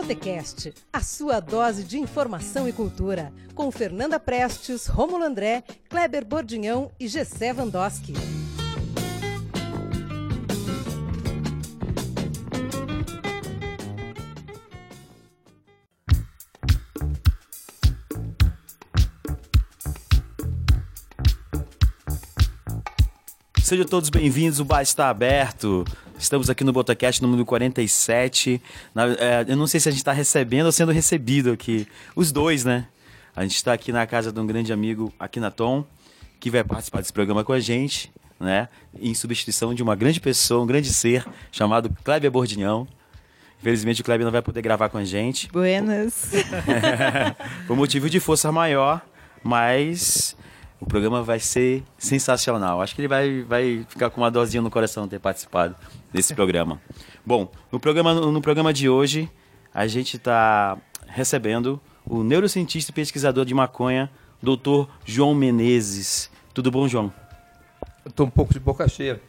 Botecast, a sua dose de informação e cultura, com Fernanda Prestes, Rômulo André, Kleber Bordinhão e Gessé Vandoski. Sejam todos bem-vindos, o bar está aberto. Estamos aqui no Botacast número 47. Na, é, eu não sei se a gente está recebendo ou sendo recebido aqui. Os dois, né? A gente está aqui na casa de um grande amigo, Akinaton, que vai participar desse programa com a gente, né? Em substituição de uma grande pessoa, um grande ser, chamado Kleber Bordinhão. Infelizmente o Kleber não vai poder gravar com a gente. Buenas. Por motivo de força maior, mas o programa vai ser sensacional. Acho que ele vai, vai ficar com uma dosinha no coração ter participado desse programa. Bom, no programa, no programa de hoje, a gente está recebendo o neurocientista e pesquisador de maconha, Dr. João Menezes. Tudo bom, João? Estou um pouco de boca cheia.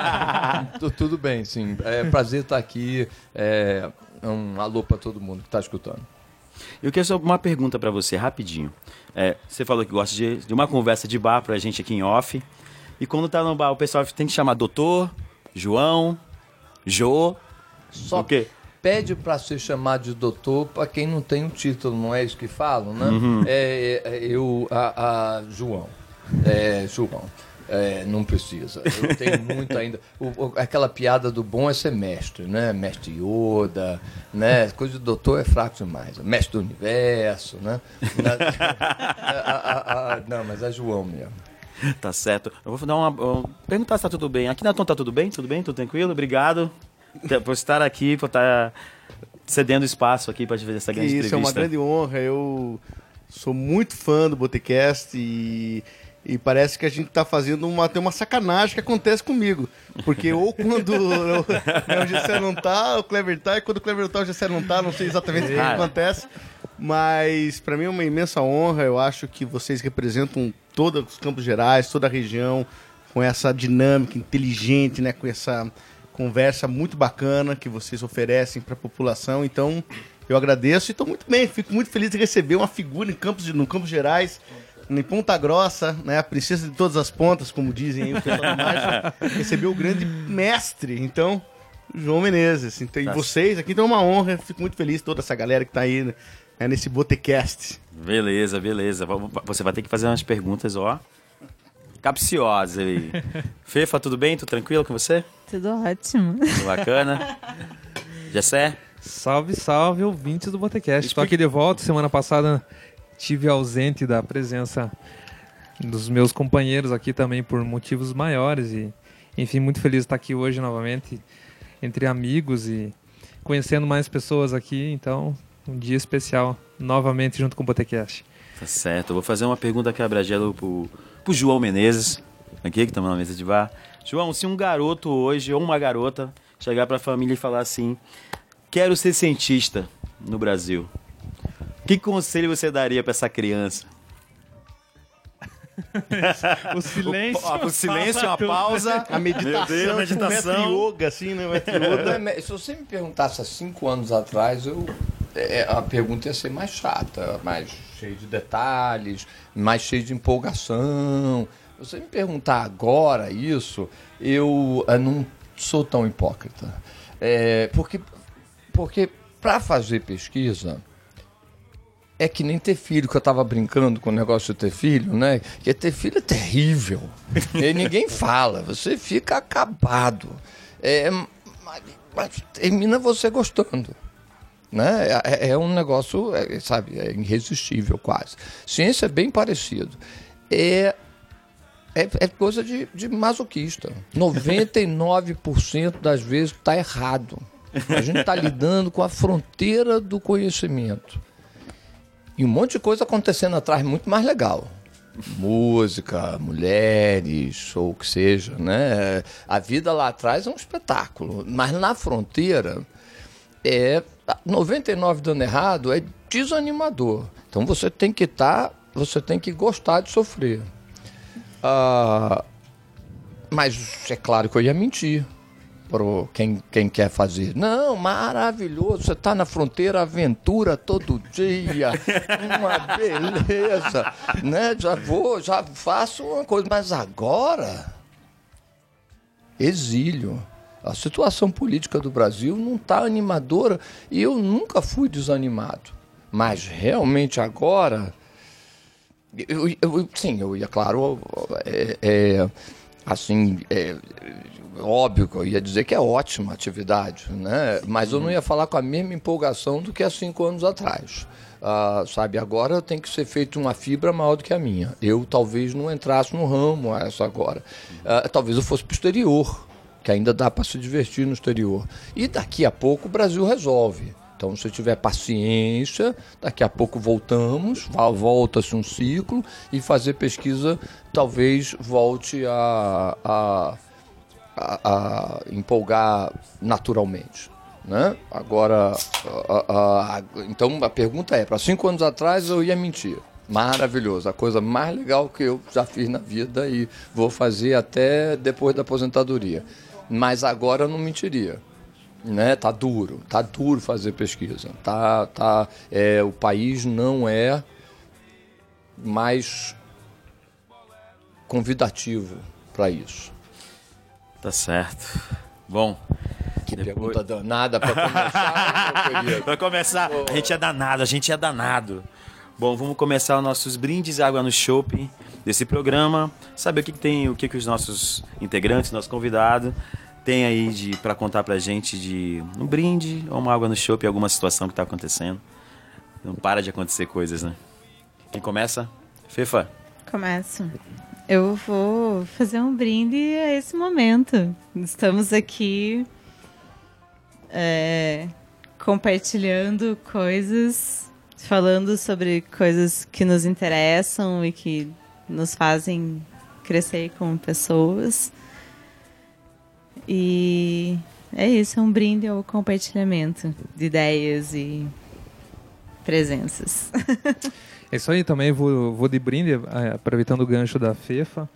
Tô, tudo bem, sim. É prazer estar aqui. É um alô para todo mundo que está escutando. Eu quero só uma pergunta para você, rapidinho. É, você falou que gosta de, de, uma conversa de bar pra gente aqui em off. E quando tá no bar, o pessoal tem que chamar doutor, João, Jô. Só o quê? pede para ser chamado de doutor para quem não tem o um título, não é isso que falam, né? Uhum. É, é, eu, a, a João. É, João. É, não precisa. Eu tenho muito ainda. O, o, aquela piada do bom é ser mestre, né? Mestre Yoda, né? Coisa do doutor é fraco demais. Mestre do universo, né? a, a, a, não, mas é João mesmo. Tá certo. Eu vou dar uma. Uh, perguntar se tá tudo bem. Aqui na Tom tá tudo bem? Tudo bem? Tudo tranquilo? Obrigado por estar aqui, por estar cedendo espaço aqui para fazer essa grande isso, entrevista. Isso, é uma grande honra. Eu sou muito fã do Botecast e e parece que a gente tá fazendo uma, tem uma sacanagem que acontece comigo. Porque ou quando o, o Gessé não tá, o Clever tá, e quando o Clever tá, o Gessé não tá, não sei exatamente o que acontece. Mas para mim é uma imensa honra, eu acho que vocês representam todos os Campos Gerais, toda a região, com essa dinâmica inteligente, né, com essa conversa muito bacana que vocês oferecem para a população. Então, eu agradeço e estou muito bem, fico muito feliz de receber uma figura em Campos, no Campos Gerais em Ponta Grossa, né, a princesa de todas as pontas, como dizem aí o pessoal da marcha, recebeu o grande mestre, então, João Menezes. Então, tá. E vocês aqui, então é uma honra, fico muito feliz, toda essa galera que está aí né, nesse Botecast. Beleza, beleza. Você vai ter que fazer umas perguntas, ó, capciosas aí. Fefa, tudo bem? Tudo tranquilo com você? Tudo ótimo. Tudo bacana. Jessé? Salve, salve, ouvintes do Botecast. Estou aqui de volta. Semana passada tive ausente da presença dos meus companheiros aqui também por motivos maiores e enfim muito feliz de estar aqui hoje novamente entre amigos e conhecendo mais pessoas aqui então um dia especial novamente junto com o Botecast. Tá certo, eu vou fazer uma pergunta quebra-gelo pro, pro João Menezes aqui que estamos na mesa de bar. João, se um garoto hoje ou uma garota chegar para a família e falar assim, quero ser cientista no Brasil, que conselho você daria para essa criança? o silêncio. O, o silêncio, a pausa, a meditação, Deus, a meditação. yoga, assim, né? Yoga. Se você me perguntasse há cinco anos atrás, eu, é, a pergunta ia ser mais chata, mais cheia de detalhes, mais cheia de empolgação. Você me perguntar agora isso, eu, eu não sou tão hipócrita. É, porque porque para fazer pesquisa é que nem ter filho, que eu tava brincando com o negócio de ter filho, né? Que ter filho é terrível. e ninguém fala, você fica acabado. É, mas, mas termina você gostando. Né? É, é um negócio, é, sabe, é irresistível quase. Ciência é bem parecido. É, é, é coisa de, de masoquista. 99% das vezes está errado. A gente está lidando com a fronteira do conhecimento. E um monte de coisa acontecendo atrás muito mais legal. Música, mulheres, ou o que seja, né? A vida lá atrás é um espetáculo, mas na fronteira é 99 dando errado é desanimador. Então você tem que estar, tá, você tem que gostar de sofrer. Ah, mas é claro que eu ia mentir. pro quem, quem quer fazer. Não, maravilhoso, você está na fronteira aventura todo dia, uma beleza, né? Já vou, já faço uma coisa, mas agora exílio. A situação política do Brasil não está animadora e eu nunca fui desanimado. Mas realmente agora. Eu, eu, sim, eu ia, claro, é, é, assim, é, óbvio que eu ia dizer que é ótima atividade, né? mas eu não ia falar com a mesma empolgação do que há cinco anos atrás. Uh, sabe, agora tem que ser feita uma fibra maior do que a minha. Eu talvez não entrasse no ramo essa agora. Uh, talvez eu fosse o exterior, que ainda dá para se divertir no exterior. E daqui a pouco o Brasil resolve. Então, se tiver paciência, daqui a pouco voltamos, volta-se um ciclo e fazer pesquisa talvez volte a, a, a, a empolgar naturalmente. Né? Agora, então a pergunta é: para cinco anos atrás eu ia mentir. Maravilhoso, a coisa mais legal que eu já fiz na vida e vou fazer até depois da aposentadoria. Mas agora eu não mentiria. Né? Tá duro, tá duro fazer pesquisa. Tá, tá, é, o país não é mais convidativo para isso. Tá certo. Bom, que Depois... pergunta danada para começar. para começar, a gente é danado, a gente é danado. Bom, vamos começar os nossos brindes água no shopping desse programa. Saber o que, que tem, o que, que os nossos integrantes, nosso convidado tem aí de para contar pra gente de um brinde ou uma água no shopping, alguma situação que tá acontecendo. Não para de acontecer coisas, né? Quem começa? Fefa. Começo. Eu vou fazer um brinde a esse momento. Estamos aqui é, compartilhando coisas, falando sobre coisas que nos interessam e que nos fazem crescer como pessoas. E é isso, é um brinde ao compartilhamento de ideias e presenças. é isso aí, também vou, vou de brinde, é, aproveitando o gancho da FEFA.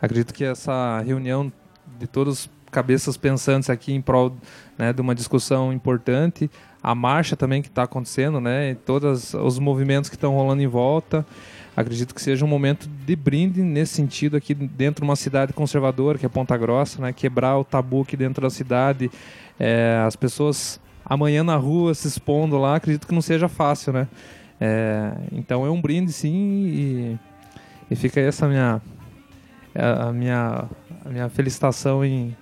Acredito que essa reunião de todos cabeças pensantes aqui em prol né, de uma discussão importante. A marcha também que está acontecendo, né, todos os movimentos que estão rolando em volta. Acredito que seja um momento de brinde nesse sentido aqui dentro de uma cidade conservadora, que é Ponta Grossa, né, quebrar o tabu aqui dentro da cidade. É, as pessoas amanhã na rua se expondo lá, acredito que não seja fácil, né? É, então é um brinde sim e, e fica aí essa minha a minha a minha felicitação em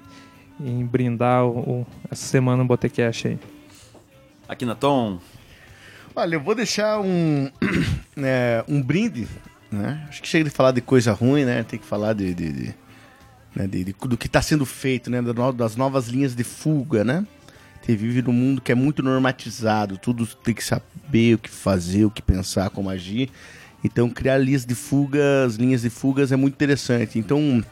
em brindar o, o, essa semana no Botecast aí. Aqui na Tom. Olha, eu vou deixar um, é, um brinde, né? Acho que chega de falar de coisa ruim, né? Tem que falar de, de, de, né? de, de do que está sendo feito, né? Das novas linhas de fuga, né? Você vive num mundo que é muito normatizado, tudo tem que saber o que fazer, o que pensar, como agir. Então, criar linhas de fugas, linhas de fugas é muito interessante. Então, um,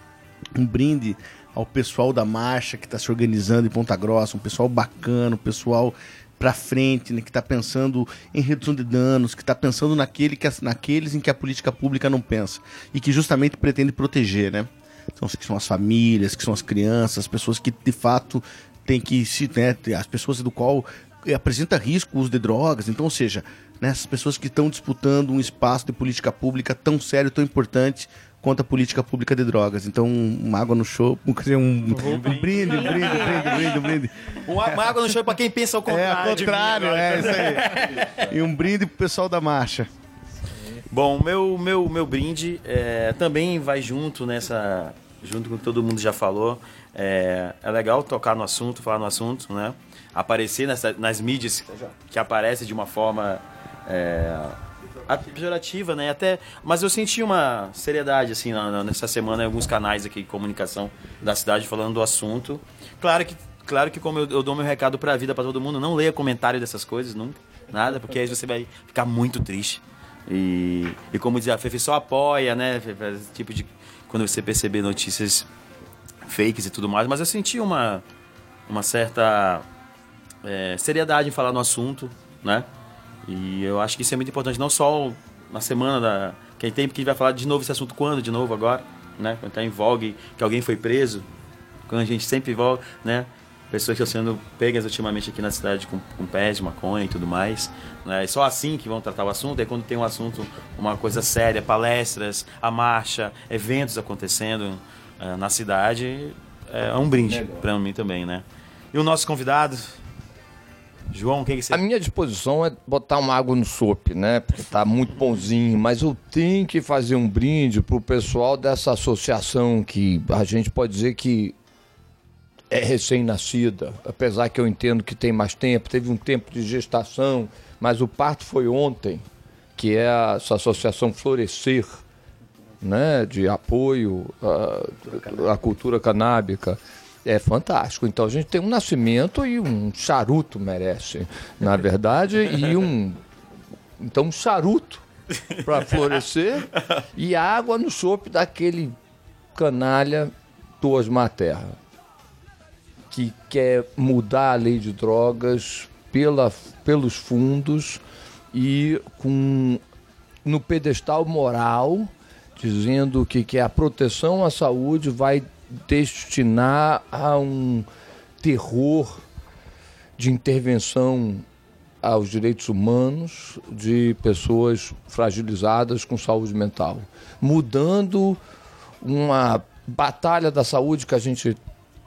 um brinde ao pessoal da marcha que está se organizando em Ponta Grossa, um pessoal bacana, um pessoal para frente, né, que está pensando em redução de danos, que está pensando naquele que, naqueles em que a política pública não pensa e que justamente pretende proteger, né? Então, que são as famílias, que são as crianças, as pessoas que de fato têm que se, né, as pessoas do qual apresenta risco o uso de drogas, então, ou seja, né, as pessoas que estão disputando um espaço de política pública tão sério, tão importante contra a política pública de drogas. Então, uma água no show, um, um, um, brinde, brinde, brinde, brinde, brinde. Uma, uma água no show para quem pensa ao contrário. É, ao contrário, mim, é isso aí. e um brinde pro pessoal da marcha. Bom, meu, meu, meu brinde é, também vai junto nessa. Junto com o que todo mundo já falou. É, é legal tocar no assunto, falar no assunto, né? Aparecer nessa, nas mídias que aparece de uma forma. É, pejorativa, né? Até, mas eu senti uma seriedade assim nessa semana em alguns canais aqui de comunicação da cidade falando do assunto. Claro que, claro que como eu, eu dou meu recado para a vida para todo mundo, não leia comentário dessas coisas nunca, nada, porque aí você vai ficar muito triste. E, e como diz a Fefe, só apoia, né? Esse tipo de quando você perceber notícias fakes e tudo mais, mas eu senti uma uma certa é, seriedade em falar no assunto, né? E eu acho que isso é muito importante, não só na semana da. Que tem porque a gente vai falar de novo esse assunto quando, de novo agora, né? Quando está em vogue, que alguém foi preso, quando a gente sempre volta, né? pessoas que estão sendo pegas ultimamente aqui na cidade com, com pés de maconha e tudo mais. Né? É só assim que vão tratar o assunto. É quando tem um assunto, uma coisa séria, palestras, a marcha, eventos acontecendo uh, na cidade, é um brinde para mim também, né? E o nosso convidado, João, o que, que você... A minha disposição é botar uma água no sope, né? Porque tá muito bonzinho, mas eu tenho que fazer um brinde pro pessoal dessa associação que a gente pode dizer que é recém-nascida, apesar que eu entendo que tem mais tempo, teve um tempo de gestação, mas o parto foi ontem, que é essa associação Florescer, né, de apoio à, à cultura canábica. É fantástico. Então a gente tem um nascimento e um charuto merece, na verdade, e um então um charuto para florescer e água no chope daquele canalha do Osmar Terra que quer mudar a lei de drogas pela, pelos fundos e com no pedestal moral, dizendo que, que a proteção à saúde vai destinar a um terror de intervenção aos direitos humanos de pessoas fragilizadas com saúde mental, mudando uma batalha da saúde que a gente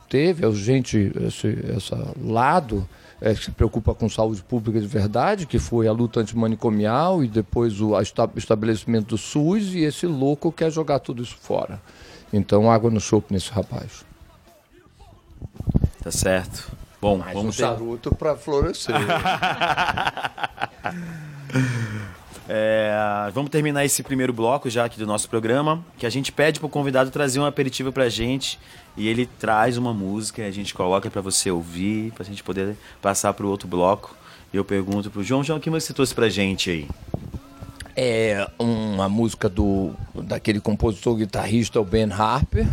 teve, a gente, esse, esse lado é, que se preocupa com saúde pública de verdade, que foi a luta antimanicomial e depois o estabelecimento do SUS, e esse louco quer jogar tudo isso fora. Então, água no chope nesse rapaz. Tá certo. Bom, Mais vamos um charuto para florescer. É, vamos terminar esse primeiro bloco já aqui do nosso programa, que a gente pede pro convidado trazer um aperitivo pra gente e ele traz uma música e a gente coloca para você ouvir, pra gente poder passar pro outro bloco. E eu pergunto pro João, João, o que você trouxe pra gente aí? É uma música do daquele compositor guitarrista, o Ben Harper.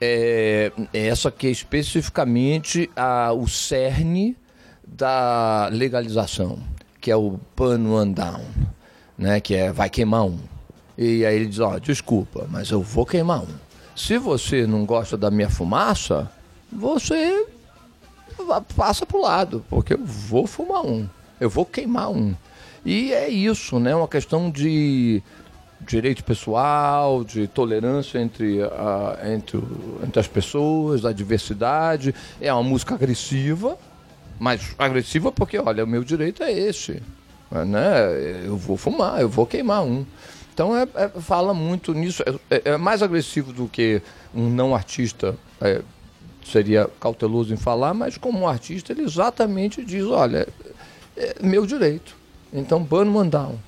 É, essa que é especificamente a, o cerne da legalização, que é o Pan One Down né? Que é vai queimar um. E aí ele diz, ó, oh, desculpa, mas eu vou queimar um. Se você não gosta da minha fumaça, você passa pro lado, porque eu vou fumar um, eu vou queimar um. E é isso, né? Uma questão de direito pessoal, de tolerância entre, a, entre, entre as pessoas, da diversidade. É uma música agressiva, mas agressiva porque, olha, o meu direito é esse né? Eu vou fumar, eu vou queimar um. Então é, é fala muito nisso. É, é, mais agressivo do que um não artista é, seria cauteloso em falar, mas como um artista ele exatamente diz, olha, é meu direito. Então burn one down.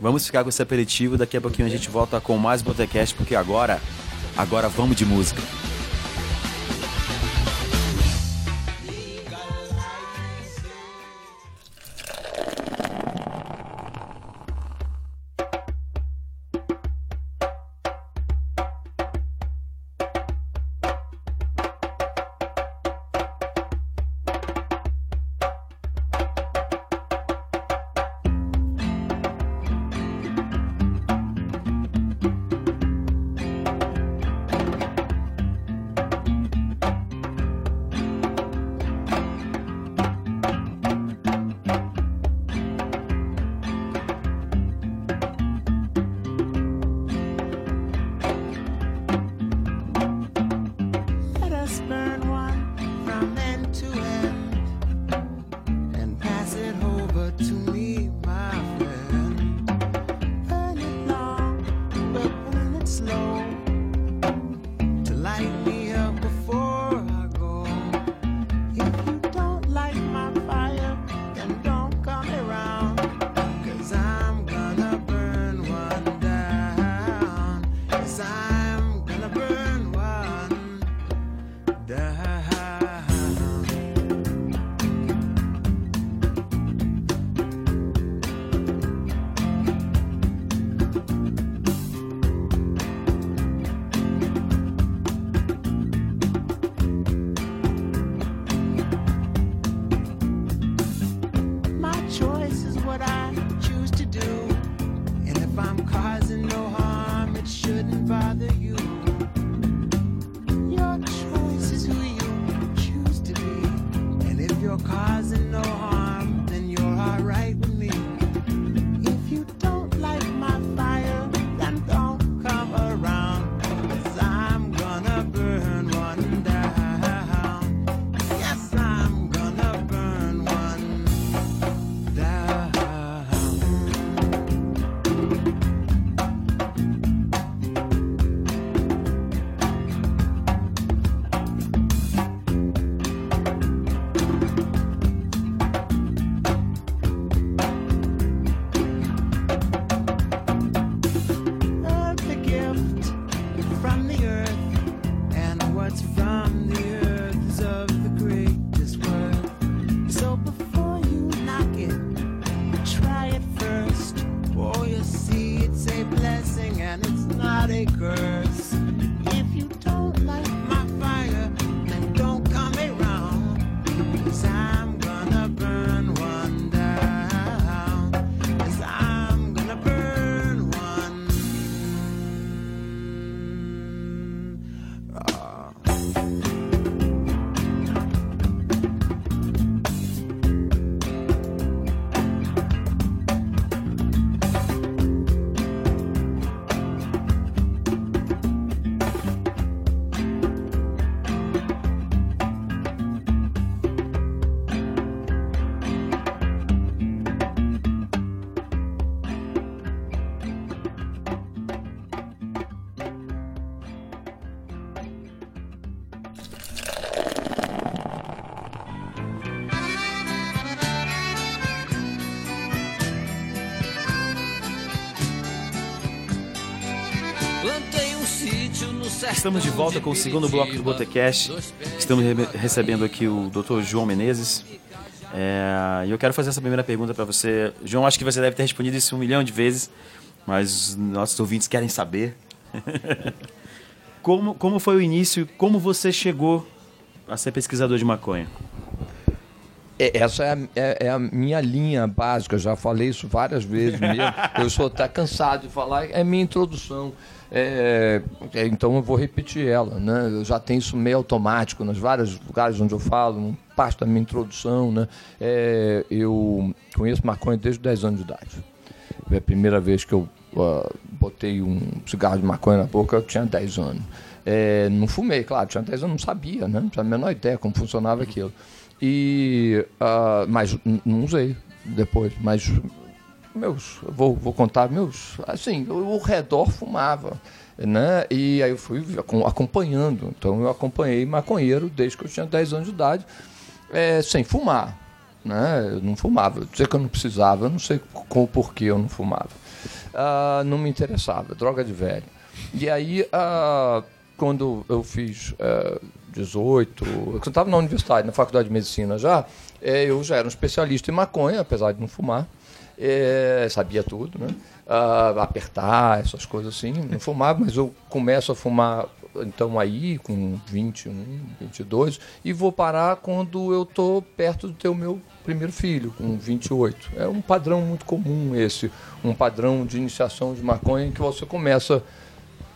Vamos ficar com esse aperitivo, daqui a pouquinho a gente volta com mais Botecast, porque agora, agora vamos de música. makers. Estamos de volta com o segundo bloco do Botecast. Estamos re recebendo aqui o Dr. João Menezes. É, e eu quero fazer essa primeira pergunta para você. João, acho que você deve ter respondido isso um milhão de vezes, mas nossos ouvintes querem saber. como, como foi o início? Como você chegou a ser pesquisador de maconha? É, essa é a, é, é a, minha linha básica, já falei isso várias vezes mesmo. eu sou até cansado de falar, é minha introdução. É, é, então eu vou repetir ela. Né? Eu já tenho isso meio automático nos vários lugares onde eu falo, parte da minha introdução. Né? É, eu conheço maconha desde 10 anos de idade. É a primeira vez que eu uh, botei um cigarro de maconha na boca, eu tinha 10 anos. É, não fumei, claro, tinha 10 anos, não sabia, né? não tinha a menor ideia como funcionava aquilo. E, uh, mas não usei depois, mas meus, vou, vou contar meus, assim, o redor fumava, né? E aí eu fui acompanhando, então eu acompanhei maconheiro desde que eu tinha 10 anos de idade, é, sem fumar, né? Eu não fumava, eu dizer que eu não precisava, eu não sei com o porquê eu não fumava. Uh, não me interessava, droga de velho. E aí, uh, quando eu fiz uh, 18, eu estava na universidade, na faculdade de medicina já, é, eu já era um especialista em maconha, apesar de não fumar é, sabia tudo, né? Uh, apertar, essas coisas assim. Não fumava, mas eu começo a fumar então aí com 21, 22 e vou parar quando eu tô perto de ter o meu primeiro filho, com 28. É um padrão muito comum esse, um padrão de iniciação de maconha em que você começa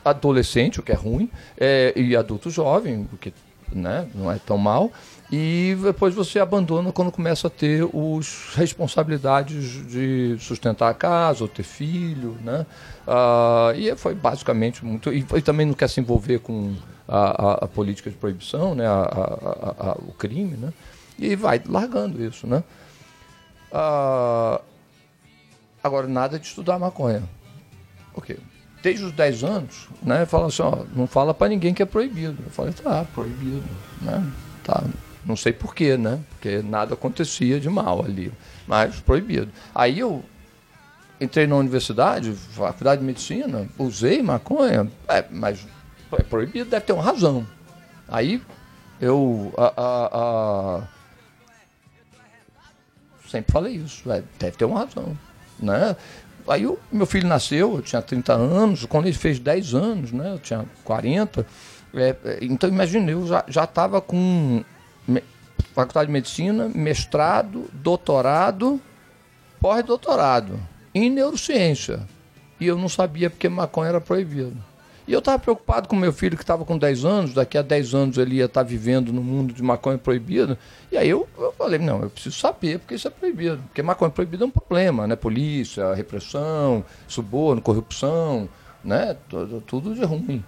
adolescente, o que é ruim, é, e adulto jovem, o que né, não é tão mal, e depois você abandona quando começa a ter as responsabilidades de sustentar a casa ou ter filho, né? Ah, e foi basicamente muito e, também não quer se envolver com a, a, a política de proibição, né? A, o crime, né? E vai largando isso, né? Ah, agora nada de estudar maconha, ok? Desde os 10 anos, né? Fala assim, ó, não fala para ninguém que é proibido. Eu falei, tá, proibido, né? Tá, não sei porquê, né? Porque nada acontecia de mal ali, mas proibido. Aí eu entrei na universidade, faculdade de medicina, usei maconha, é, mas é proibido, deve ter uma razão. Aí eu a, a, a... sempre falei isso, é, deve ter uma razão. Né? Aí o meu filho nasceu, eu tinha 30 anos, quando ele fez 10 anos, né? eu tinha 40. É, é, então imagine, eu já estava com faculdade de medicina, mestrado, doutorado, pós-doutorado em neurociência. E eu não sabia porque maconha era proibido. E eu estava preocupado com meu filho que estava com 10 anos, daqui a 10 anos ele ia estar tá vivendo no mundo de maconha proibida. E aí eu, eu falei, não, eu preciso saber porque isso é proibido. Porque maconha proibida é um problema, né? Polícia, repressão, suborno, corrupção, né? Tudo, tudo de ruim.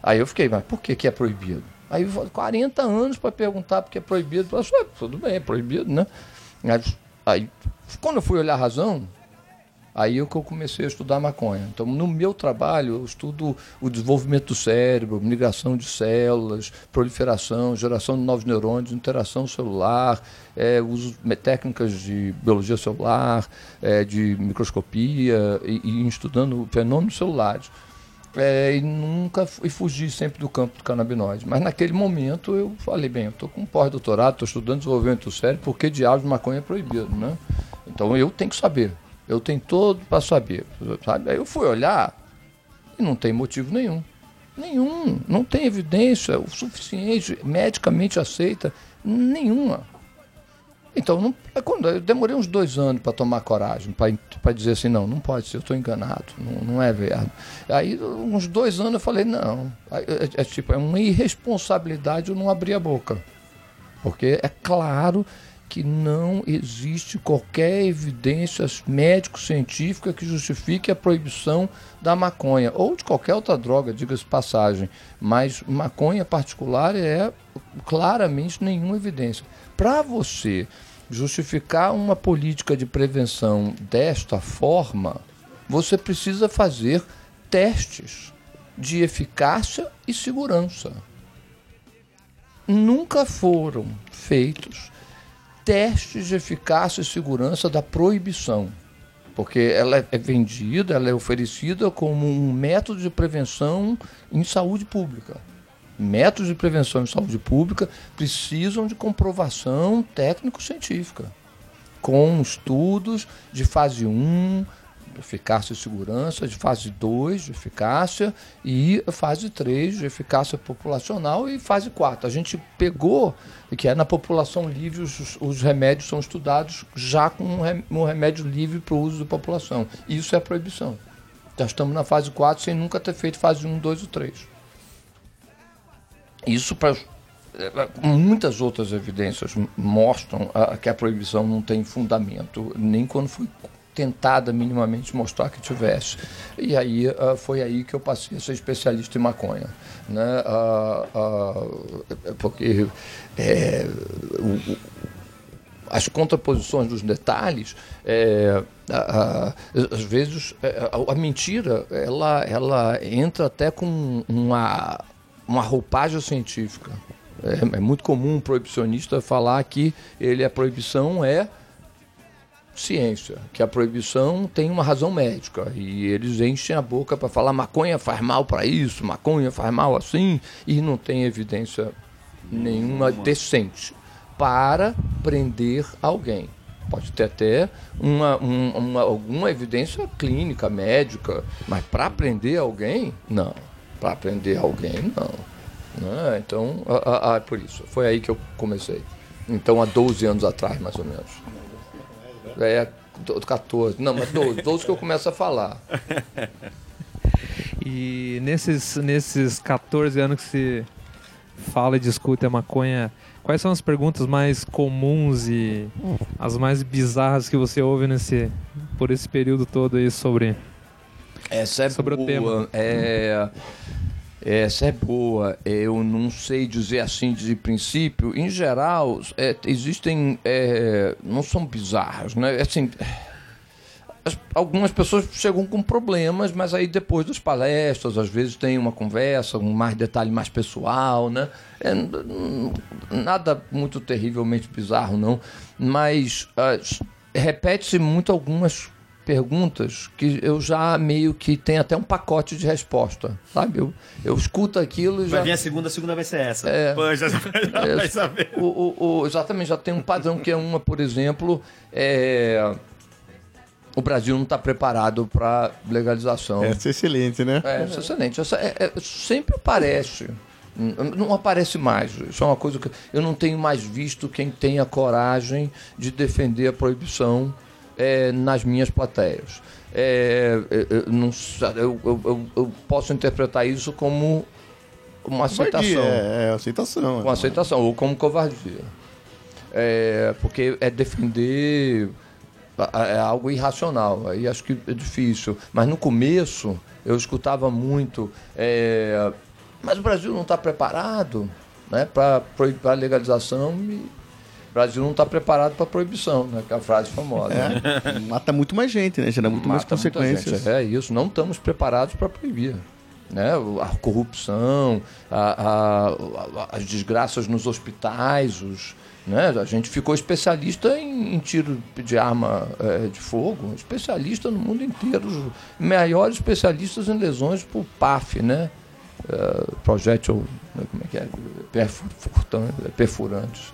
Aí eu fiquei, mas por que, que é proibido? Aí 40 anos para perguntar porque é proibido. Eu falei, tudo bem, é proibido, né? Aí, aí, quando eu fui olhar a razão, aí é que eu comecei a estudar maconha. Então, no meu trabalho, eu estudo o desenvolvimento do cérebro, migração de células, proliferação, geração de novos neurônios, interação celular, é, uso técnicas de biologia celular, é, de microscopia, e, e estudando fenômenos celulares é, e nunca e fugi sempre do campo do canabinoide. Mas naquele momento eu falei, bem, eu estou com um pós-doutorado, estou estudando desenvolvimento do cérebro, por que diabos maconha é proibido, né? Então eu tenho que saber, eu tenho todo para saber, sabe? Aí eu fui olhar e não tem motivo nenhum. Nenhum, não tem evidência o suficiente, medicamente aceita, nenhuma. Então, não, é quando, eu demorei uns dois anos para tomar coragem, para dizer assim, não, não pode ser, eu estou enganado, não, não é verdade. Aí, uns dois anos eu falei, não, é, é, tipo, é uma irresponsabilidade eu não abrir a boca. Porque é claro que não existe qualquer evidência médico-científica que justifique a proibição da maconha, ou de qualquer outra droga, diga-se passagem. Mas maconha particular é claramente nenhuma evidência. Para você justificar uma política de prevenção desta forma, você precisa fazer testes de eficácia e segurança. Nunca foram feitos testes de eficácia e segurança da proibição. porque ela é vendida, ela é oferecida como um método de prevenção em saúde pública. Métodos de prevenção em saúde pública precisam de comprovação técnico-científica, com estudos de fase 1, de eficácia e segurança, de fase 2 de eficácia e fase 3 de eficácia populacional e fase 4. A gente pegou, que é na população livre, os, os remédios são estudados já com um remédio livre para o uso da população. Isso é proibição. Já estamos na fase 4 sem nunca ter feito fase 1, 2 ou 3. Isso para muitas outras evidências mostram que a proibição não tem fundamento, nem quando foi tentada minimamente mostrar que tivesse. E aí uh, foi aí que eu passei a ser especialista em maconha. Né? Uh, uh, porque é, o, as contraposições dos detalhes, é, às vezes é, a, mentira ela, ela entra até com uma, uma roupagem científica. É, é muito comum um proibicionista falar que ele a proibição é ciência, que a proibição tem uma razão médica e eles enchem a boca para falar maconha faz mal para isso, maconha faz mal assim e não tem evidência nenhuma decente para prender alguém. Pode ter até uma, uma alguma evidência clínica, médica, mas para prender alguém, não. Para prender alguém, não. Né? Então, a, a, a, por isso, foi aí que eu comecei. Então, há 12 anos atrás, mais ou menos. É 14. Não, mas 12, 12 que eu começo a falar. E nesses, nesses 14 anos que você fala e discute a maconha, quais são as perguntas mais comuns e as mais bizarras que você ouve nesse, por esse período todo aí sobre, Essa é sobre boa. o tema? É, essa é boa. Eu não sei dizer assim de princípio. Em geral, é, existem. É, não são bizarras, né? Assim, as, algumas pessoas chegam com problemas, mas aí depois das palestras, às vezes tem uma conversa, um mais detalhe mais pessoal, né? É, nada muito terrivelmente bizarro, não. Mas repete-se muito algumas perguntas que eu já meio que tenho até um pacote de resposta, sabe? Eu, eu escuto aquilo e já... Vai vir a segunda, a segunda vai ser essa. É, Pô, já, já é, vai saber. O, o, o, exatamente, já tem um padrão que é uma, por exemplo, é... o Brasil não está preparado para legalização. Essa é excelente, né? É, isso é excelente. Essa é, é, sempre aparece. Não aparece mais. Isso é uma coisa que eu não tenho mais visto quem tenha coragem de defender a proibição é, nas minhas plateias. É, eu, não, eu, eu, eu, posso interpretar isso como uma aceitação. É, é aceitação. Uma aceitação, ou como covardia. É, porque é defender é algo irracional. Aí acho que é difícil. Mas no começo eu escutava muito. É, mas o Brasil não está preparado né, para a legalização e o Brasil não está preparado para a proibição, né? Que é a frase famosa. É, mata muito mais gente, né? Gera muito mata mais consequências. É isso, não estamos preparados para proibir. Né? A corrupção, a, a, a, as desgraças nos hospitais, os, né? a gente ficou especialista em, em tiro de arma é, de fogo, especialista no mundo inteiro, os maiores especialistas em lesões por PAF, né? É, projétil, né? como é que é? perfurantes.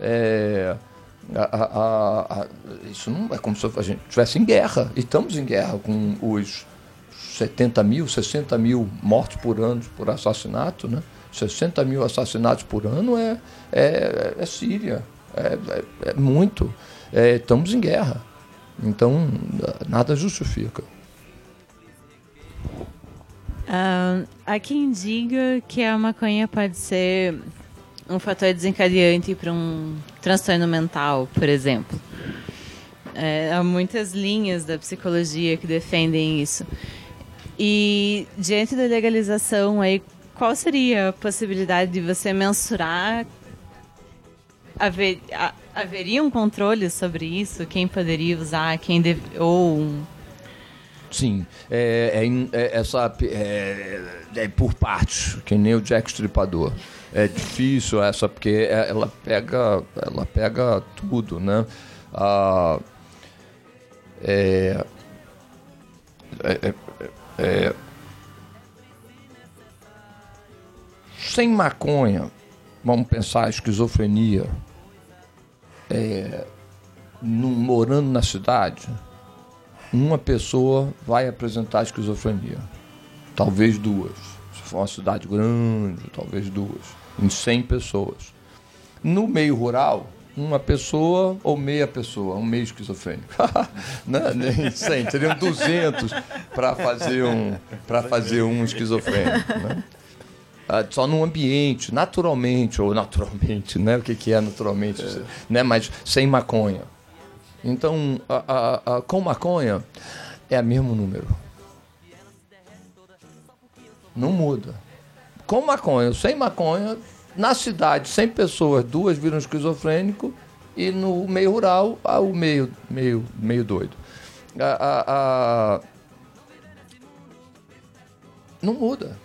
É, a, a, a, isso não é como se a gente estivesse em guerra. E estamos em guerra com os 70 mil, 60 mil mortos por ano por assassinato. Né? 60 mil assassinatos por ano é, é, é Síria. É, é, é muito. É, estamos em guerra. Então, nada justifica. Uh, há quem diga que a maconha pode ser um fator desencadeante para um transtorno mental, por exemplo. É, há muitas linhas da psicologia que defendem isso. E diante da legalização, aí, qual seria a possibilidade de você mensurar? Haver, haveria um controle sobre isso? Quem poderia usar? Quem deve, ou um, Sim, é, é, é é, é, por partes, que nem o Jack Stripador é difícil essa, porque é, ela pega, ela pega tudo, né? Ah, é, é, é, é, sem maconha, vamos pensar esquizofrenia, é, num, morando na cidade, uma pessoa vai apresentar esquizofrenia. Talvez duas. Se for uma cidade grande, talvez duas. Em 100 pessoas. No meio rural, uma pessoa ou meia pessoa, um meio esquizofrênico. Não, nem 100, teriam 200 para fazer um fazer um esquizofrênico, né? ah, só num ambiente, naturalmente ou naturalmente, né? O que, que é naturalmente, é. né? Mas sem maconha. Então, a, a, a, com maconha é o mesmo número. Não muda. Com maconha, sem maconha, na cidade, 100 pessoas, duas viram esquizofrênico e no meio rural, o meio, meio, meio doido. A, Não muda.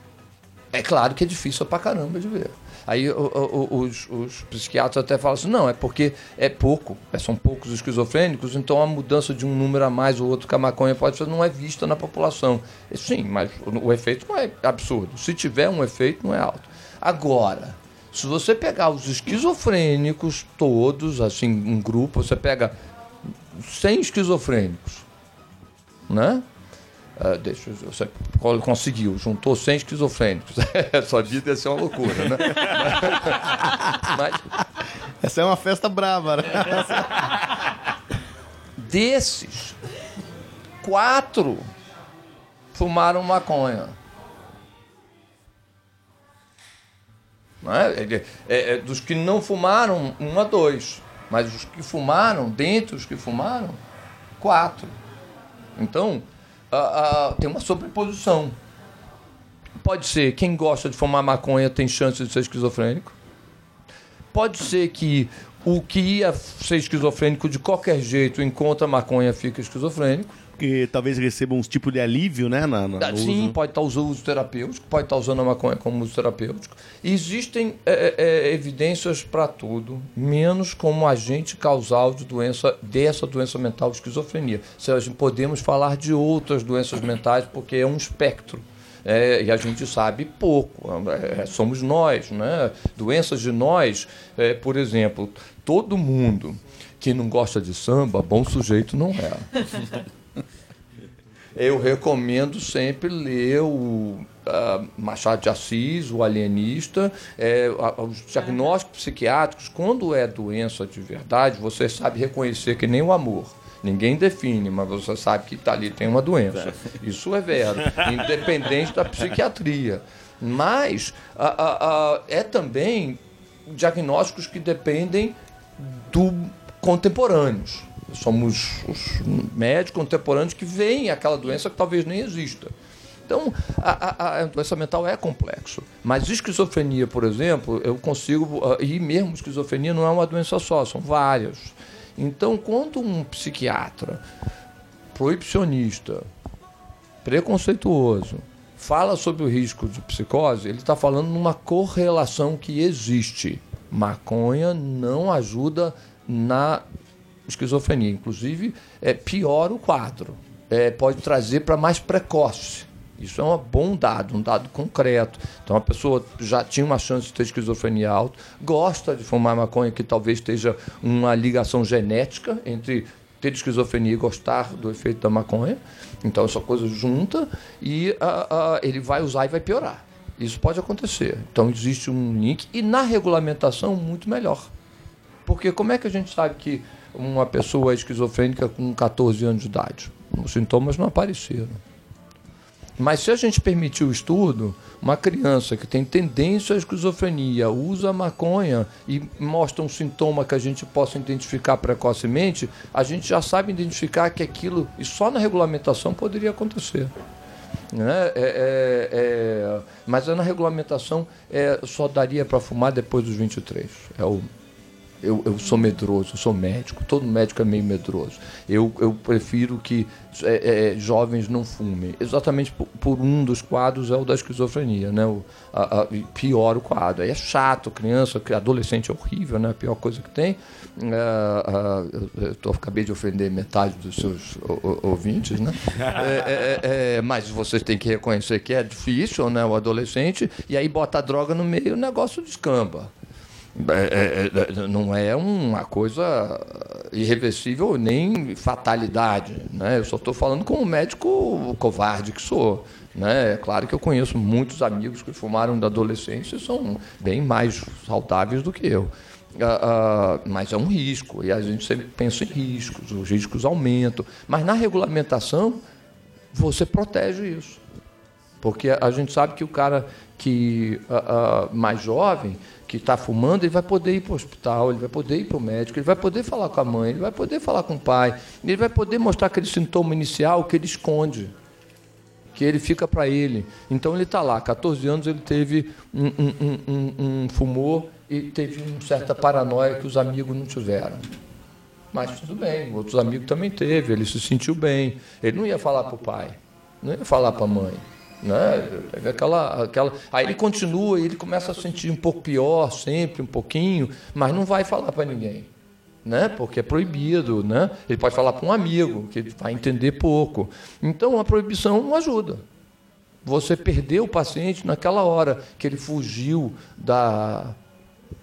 É claro que é difícil pra caramba de ver. Aí o, o, os, os, psiquiatras até falam assim, não, é porque é pouco, é, são poucos esquizofrênicos, então a mudança de um número a mais ou outro que a maconha pode fazer não é vista na população. Sim, mas o, o efeito não é absurdo. Se tiver um efeito, não é alto. Agora, se você pegar os esquizofrênicos todos, assim, um grupo, você pega 100 esquizofrênicos, né? Uh, deixa, você conseguiu, juntou 100 esquizofrênicos. Sua vida ia ser uma loucura, né? Mas, Essa é uma festa brava, né? Desses, quatro fumaram maconha. É? É, é, dos que não fumaram, um a dois. Mas os que fumaram, dentre os que fumaram, quatro. Então, tem uma sobreposição. Pode ser, quem gosta de fumar maconha tem chance de ser esquizofrênico. Pode ser que o que ia ser esquizofrênico de qualquer jeito encontra maconha fica esquizofrênico porque talvez recebam uns tipo de alívio, né? Na, na Sim, uso. pode estar usando uso terapêutico, pode estar usando a maconha como uso terapêutico. existem é, é, é, evidências para tudo, menos como agente causal de doença, dessa doença mental, esquizofrenia. Seja, podemos falar de outras doenças mentais, porque é um espectro. É, e a gente sabe pouco, é, somos nós, né? Doenças de nós, é, por exemplo, todo mundo que não gosta de samba, bom sujeito não é. eu recomendo sempre ler o uh, Machado de Assis, o alienista, é, os diagnósticos psiquiátricos, quando é doença de verdade, você sabe reconhecer que nem o amor. Ninguém define, mas você sabe que tá ali tem uma doença. Isso é vero, independente da psiquiatria. Mas é também diagnósticos que dependem do contemporâneos somos os médicos contemporâneos que veem aquela doença que talvez nem exista. Então, a, a, a, doença mental é complexo. Mas esquizofrenia, por exemplo, eu consigo. Ah, e mesmo esquizofrenia não é uma doença só, são várias. Então, quando um psiquiatra proibicionista, preconceituoso, fala sobre o risco de psicose, ele está falando numa correlação que existe. Maconha não ajuda na esquizofrenia. Inclusive, é, piora o quadro. É, pode trazer para mais precoce. Isso é um bom dado, um dado concreto. Então, a pessoa já tinha uma chance de ter esquizofrenia alta, gosta de fumar maconha, que talvez esteja uma ligação genética entre ter esquizofrenia e gostar do efeito da maconha. Então, essa coisa junta e ele vai usar e vai piorar. Isso pode acontecer. Então, existe um link e na regulamentação, muito melhor. Porque como é que a gente sabe que uma pessoa esquizofrênica com 14 anos de idade. Os sintomas não apareceram. Mas se a gente permitir o estudo, uma criança que tem tendência à esquizofrenia, usa maconha e mostra um sintoma que a gente possa identificar precocemente, a gente já sabe identificar que aquilo, e só na regulamentação poderia acontecer. Né? É, é, é, mas na regulamentação é, só daria para fumar depois dos 23. É o Eu, eu sou medroso, eu sou médico, todo médico é meio medroso. Eu, eu prefiro que é, é, jovens não fumem. Exatamente por, por, um dos quadros é o da esquizofrenia, né? O, a, a, pior o quadro. Aí é chato, criança, adolescente é horrível, né? A pior coisa que tem. É, eu tô, acabei de ofender metade dos seus ouvintes, né? É, é, é, mas vocês têm que reconhecer que é difícil, né? O adolescente, e aí bota a droga no meio, o negócio descamba. É, é, é, não é uma coisa irreversível nem fatalidade. Né? Eu só estou falando como médico covarde que sou. Né? É claro que eu conheço muitos amigos que fumaram da adolescência e são bem mais saudáveis do que eu. Uh, uh, mas é um risco, e a gente sempre pensa em riscos, os riscos aumentam. Mas na regulamentação, você protege isso. Porque a gente sabe que o cara que uh, mais jovem, que está fumando, ele vai poder ir para o hospital, ele vai poder ir para o médico, ele vai poder falar com a mãe, ele vai poder falar com o pai, ele vai poder mostrar aquele sintoma inicial que ele esconde, que ele fica para ele. Então ele está lá, 14 anos, ele teve um, um, um, um fumor e teve uma certa paranoia que os amigos não tiveram. Mas tudo bem, outros amigos também teve, ele se sentiu bem. Ele não ia falar para o pai, não ia falar para a mãe. Né? Aquela, aquela... Aí ele continua ele começa a sentir um pouco pior, sempre um pouquinho, mas não vai falar para ninguém. Né? Porque é proibido, né? Ele pode falar para um amigo, que ele vai entender pouco. Então a proibição não ajuda. Você perdeu o paciente naquela hora que ele fugiu da,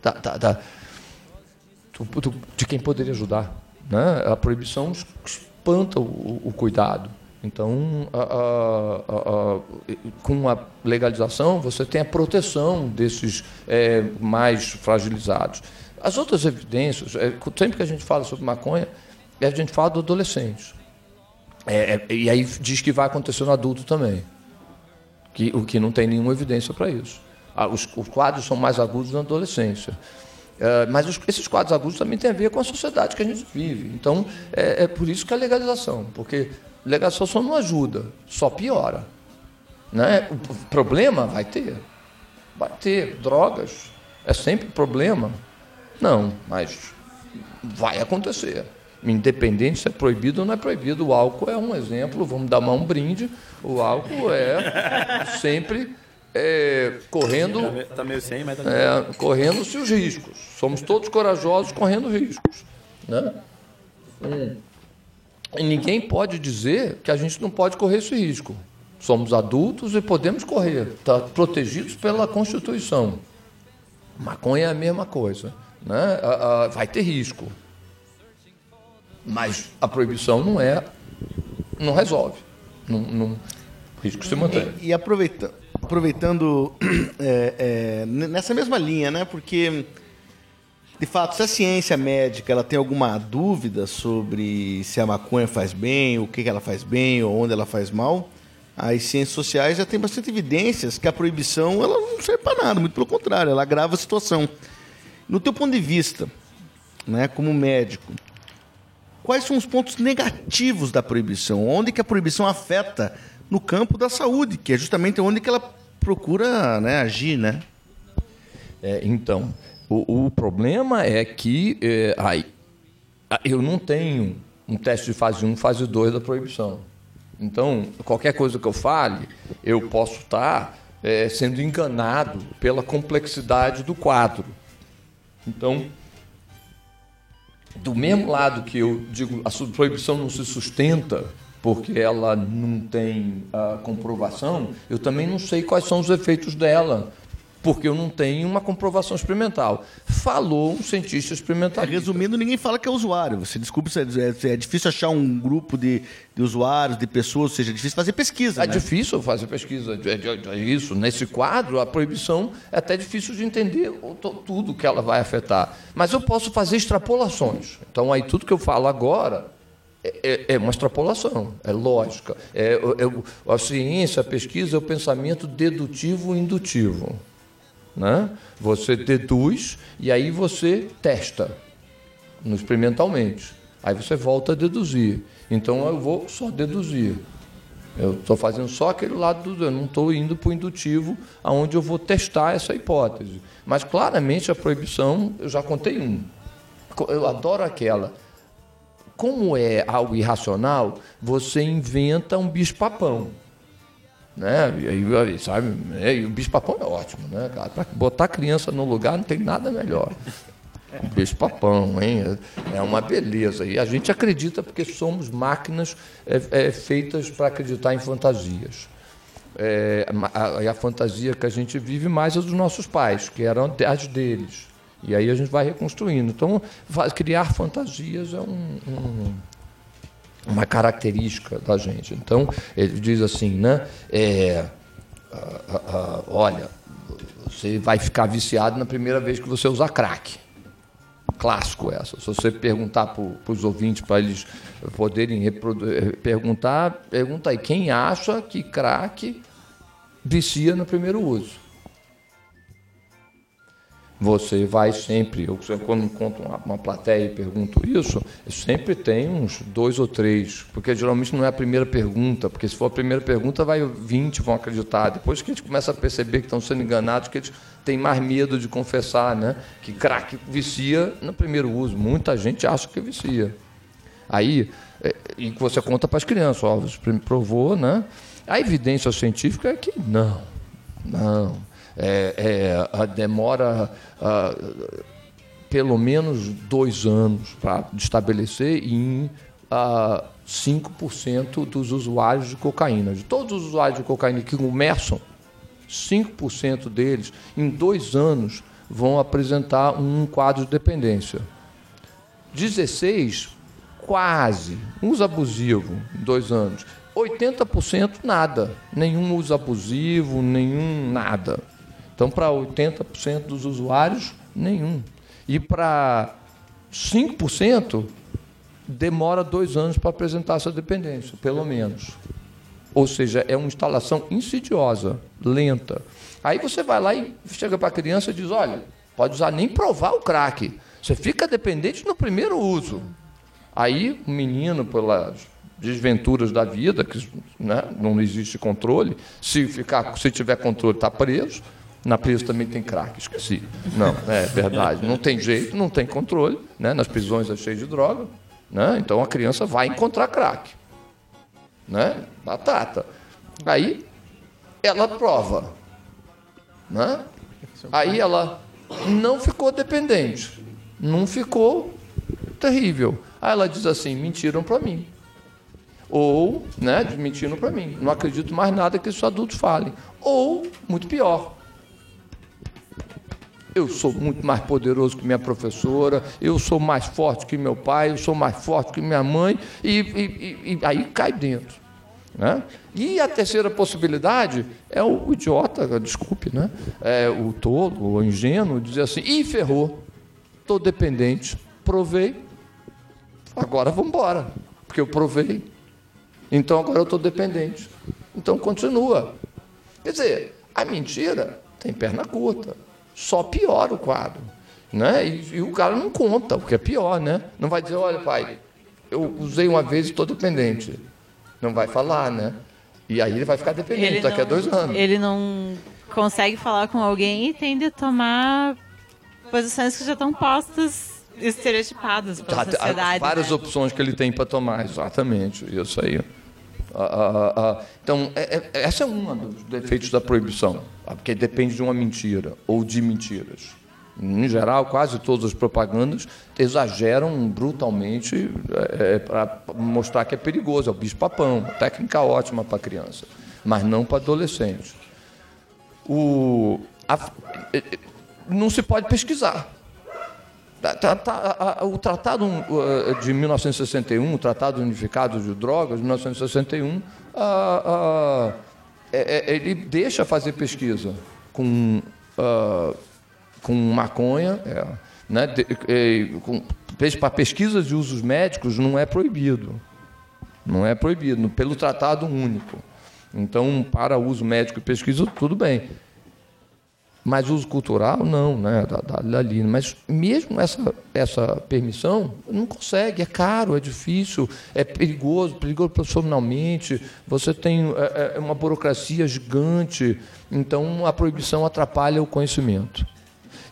da, da, da do, do, de quem poderia ajudar. Né? A proibição espanta o, o cuidado. Então, a, a, a, com a legalização, você tem a proteção desses é, mais fragilizados. As outras evidências, é, sempre que a gente fala sobre maconha, a gente fala do adolescente. É, é, e aí diz que vai acontecer no adulto também, que, o que não tem nenhuma evidência para isso. Ah, os, os, quadros são mais agudos na adolescência. É, mas os, esses quadros agudos também têm a ver com a sociedade que a gente vive. Então, é, é por isso que a legalização, porque legalização não ajuda, só piora. Né? O problema vai ter. Vai ter. Drogas é sempre problema. Não, mas vai acontecer. Independente se é proibido ou não é proibido. O álcool é um exemplo, vamos dar um brinde. O álcool é sempre é, correndo. Tá meio sem, mas tá é, correndo-se os riscos. Somos todos corajosos correndo riscos. Né? Hum. E ninguém pode dizer que a gente não pode correr esse risco. Somos adultos e podemos correr, tá protegidos pela Constituição. Maconha é a mesma coisa, né? vai ter risco, mas a proibição não é, não resolve, não, não risco se mantém. E, e aproveitando, aproveitando é, é, nessa mesma linha, né? Porque de fato, se a ciência médica ela tem alguma dúvida sobre se a maconha faz bem, o que ela faz bem ou onde ela faz mal, as ciências sociais já têm bastante evidências que a proibição ela não serve para nada, muito pelo contrário, ela agrava a situação. No teu ponto de vista, né, como médico, quais são os pontos negativos da proibição? Onde que a proibição afeta no campo da saúde, que é justamente onde que ela procura né, agir, né? É, então, o, o problema é que é, aí, eu não tenho um teste de fase 1, fase 2 da proibição. Então, qualquer coisa que eu fale, eu posso estar é, sendo enganado pela complexidade do quadro. Então, do mesmo lado que eu digo a proibição não se sustenta porque ela não tem a comprovação, eu também não sei quais são os efeitos dela porque eu não tenho uma comprovação experimental. Falou um cientista experimental. É, resumindo, ninguém fala que é usuário. Você desculpe, é, é difícil achar um grupo de, de usuários, de pessoas, ou seja, é difícil fazer pesquisa. É né? difícil fazer pesquisa. É, é, isso. Nesse quadro, a proibição é até difícil de entender tudo que ela vai afetar. Mas eu posso fazer extrapolações. Então, aí tudo que eu falo agora é, é, uma extrapolação, é lógica. É, é, a ciência, a pesquisa é o pensamento dedutivo e indutivo. Né? Você deduz e aí você testa no experimentalmente. Aí você volta a deduzir. Então eu vou só deduzir. Eu estou fazendo só aquele lado do. Eu não estou indo para o indutivo, aonde eu vou testar essa hipótese. Mas claramente a proibição, eu já contei um. eu adoro aquela. Como é algo irracional, você inventa um bicho-papão. Né? E aí, sabe? E o bicho-papão é ótimo, né? Para botar a criança no lugar não tem nada melhor. Um bicho-papão, hein? É uma beleza. E a gente acredita porque somos máquinas é, é, feitas para acreditar em fantasias. É, a, a, fantasia que a gente vive mais é dos nossos pais, que eram as deles. E aí a gente vai reconstruindo. Então, criar fantasias é um, um, uma característica da gente. Então, ele diz assim, né? É, olha, você vai ficar viciado na primeira vez que você usar crack. Clássico essa. Se você perguntar para os ouvintes, para eles poderem perguntar, pergunta aí, quem acha que crack vicia no primeiro uso? Você vai sempre, eu quando encontro uma, uma plateia e pergunto isso, sempre tem uns dois ou três, porque geralmente não é a primeira pergunta, porque se for a primeira pergunta, vai 20 vão acreditar. Depois que a gente começa a perceber que estão sendo enganados, que eles têm mais medo de confessar, né? Que crack vicia no primeiro uso. Muita gente acha que vicia. Aí, é, e você conta para as crianças, ó, você provou, né? A evidência científica é que não, não é, é, a demora a, pelo menos dois anos para estabelecer em a, 5% dos usuários de cocaína. De todos os usuários de cocaína que começam, 5% deles, em dois anos, vão apresentar um quadro de dependência. 16, quase, uso abusivo, em dois anos. 80% nada, nenhum uso abusivo, nenhum nada. Então, para 80% dos usuários, nenhum. E para 5%, demora dois anos para apresentar essa dependência, pelo menos. Ou seja, é uma instalação insidiosa, lenta. Aí você vai lá e chega para a criança e diz: olha, pode usar nem provar o crack. Você fica dependente no primeiro uso. Aí o menino, pelas desventuras da vida, que né, não existe controle, se, ficar, se tiver controle, está preso. Na preso também tem crack, esqueci. Não, é verdade. Não tem jeito, não tem controle. Né? Nas prisões é cheio de droga. Né? Então a criança vai encontrar crack. Né? Batata. Aí ela prova. Né? Aí ela não ficou dependente. Não ficou terrível. Aí ela diz assim: mentiram para mim. Ou, né, mentiram para mim. Não acredito mais nada que esses adultos falem. Ou, muito pior, eu sou muito mais poderoso que minha professora, eu sou mais forte que meu pai, eu sou mais forte que minha mãe, e, e, e aí cai dentro. Né? E a terceira possibilidade é o idiota, desculpe, né? É o tolo, o ingênuo, dizer assim: ih, ferrou, estou dependente, provei, agora vamos embora, porque eu provei, então agora eu estou dependente. Então continua. Quer dizer, a mentira tem perna curta só piora o quadro. Né? E, e, o cara não conta, o que é pior, né? Não vai dizer, olha, pai, eu usei uma vez e estou dependente. Não vai falar, né? E aí ele vai ficar dependente ele daqui não, a dois anos. Ele não consegue falar com alguém e tende a tomar posições que já estão postas estereotipadas pela tá, sociedade. Várias né? opções que ele tem para tomar, exatamente. Isso aí. Ah, ah, ah, então, é, é, essa é uma dos defeitos da proibição, porque depende de uma mentira ou de mentiras. Em geral, quase todas as propagandas exageram brutalmente é, é para mostrar que é perigoso. É o bicho-papão, técnica ótima para criança, mas não para adolescente. O, a, é, não se pode pesquisar. Tá, tá, tá, o Tratado uh, de 1961, o Tratado Unificado de Drogas de 1961, uh, uh, ele deixa fazer pesquisa com, com maconha, é, né, para pesquisas de usos médicos não é proibido. Não é proibido, pelo Tratado Único. Então, para uso médico e pesquisa, tudo bem. Mas uso cultural, não, né? Da, da, ali. Mas mesmo essa, essa permissão, não consegue, é caro, é difícil, é perigoso, perigoso profissionalmente, você tem é, é uma burocracia gigante, então a proibição atrapalha o conhecimento.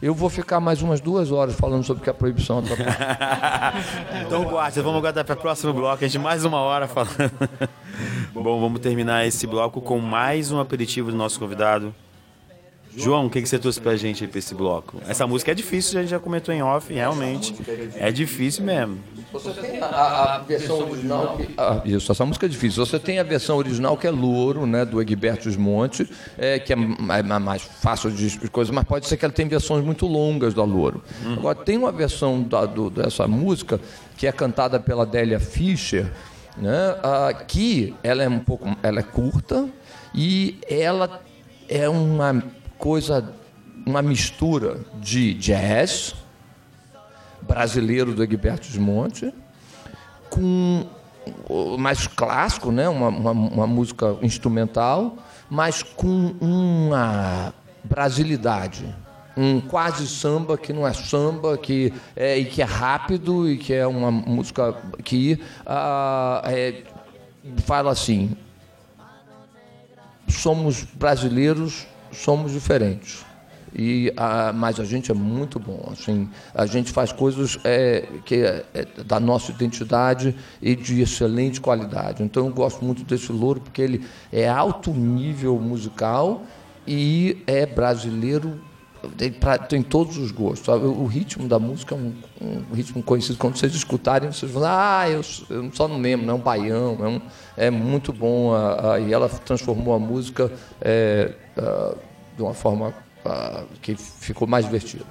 Eu vou ficar mais umas duas horas falando sobre o que a proibição atrapalha. então, guarda, vamos guardar para o próximo bloco. A gente mais uma hora falando. Bom, vamos terminar esse bloco com mais um aperitivo do nosso convidado. João, o que, que você trouxe pra gente aí pra esse bloco? Essa música é difícil, a gente já comentou em off, realmente. É difícil mesmo. Você tem a, a versão original. Que, ah, isso, essa música é difícil. Você tem a versão original que é Louro, né, do Egberto Monte, é, que é, é mais fácil de coisa, mas pode ser que ela tenha versões muito longas da Louro. Hum. Agora, tem uma versão da, do, dessa música que é cantada pela Délia Fischer, né, ah, que ela é um pouco. Ela é curta e ela é uma coisa, uma mistura de jazz brasileiro do Egberto de Monte com mais clássico, né? uma, uma, uma música instrumental, mas com uma brasilidade, um quase samba que não é samba, que é, e que é rápido e que é uma música que ah, é, fala assim: somos brasileiros somos diferentes. E, a, mas a gente é muito bom. Assim, a gente faz coisas é, que é, é, da nossa identidade e de excelente qualidade. Então eu gosto muito desse louro porque ele é alto nível musical e é brasileiro tem, todos os gostos. O ritmo da música é um, um, ritmo conhecido. Quando vocês escutarem, vocês vão ah, eu, eu só não lembro, não é um baião. É, um, é muito bom. A, a, e ela transformou a música é, a, de uma forma que ficou mais divertida.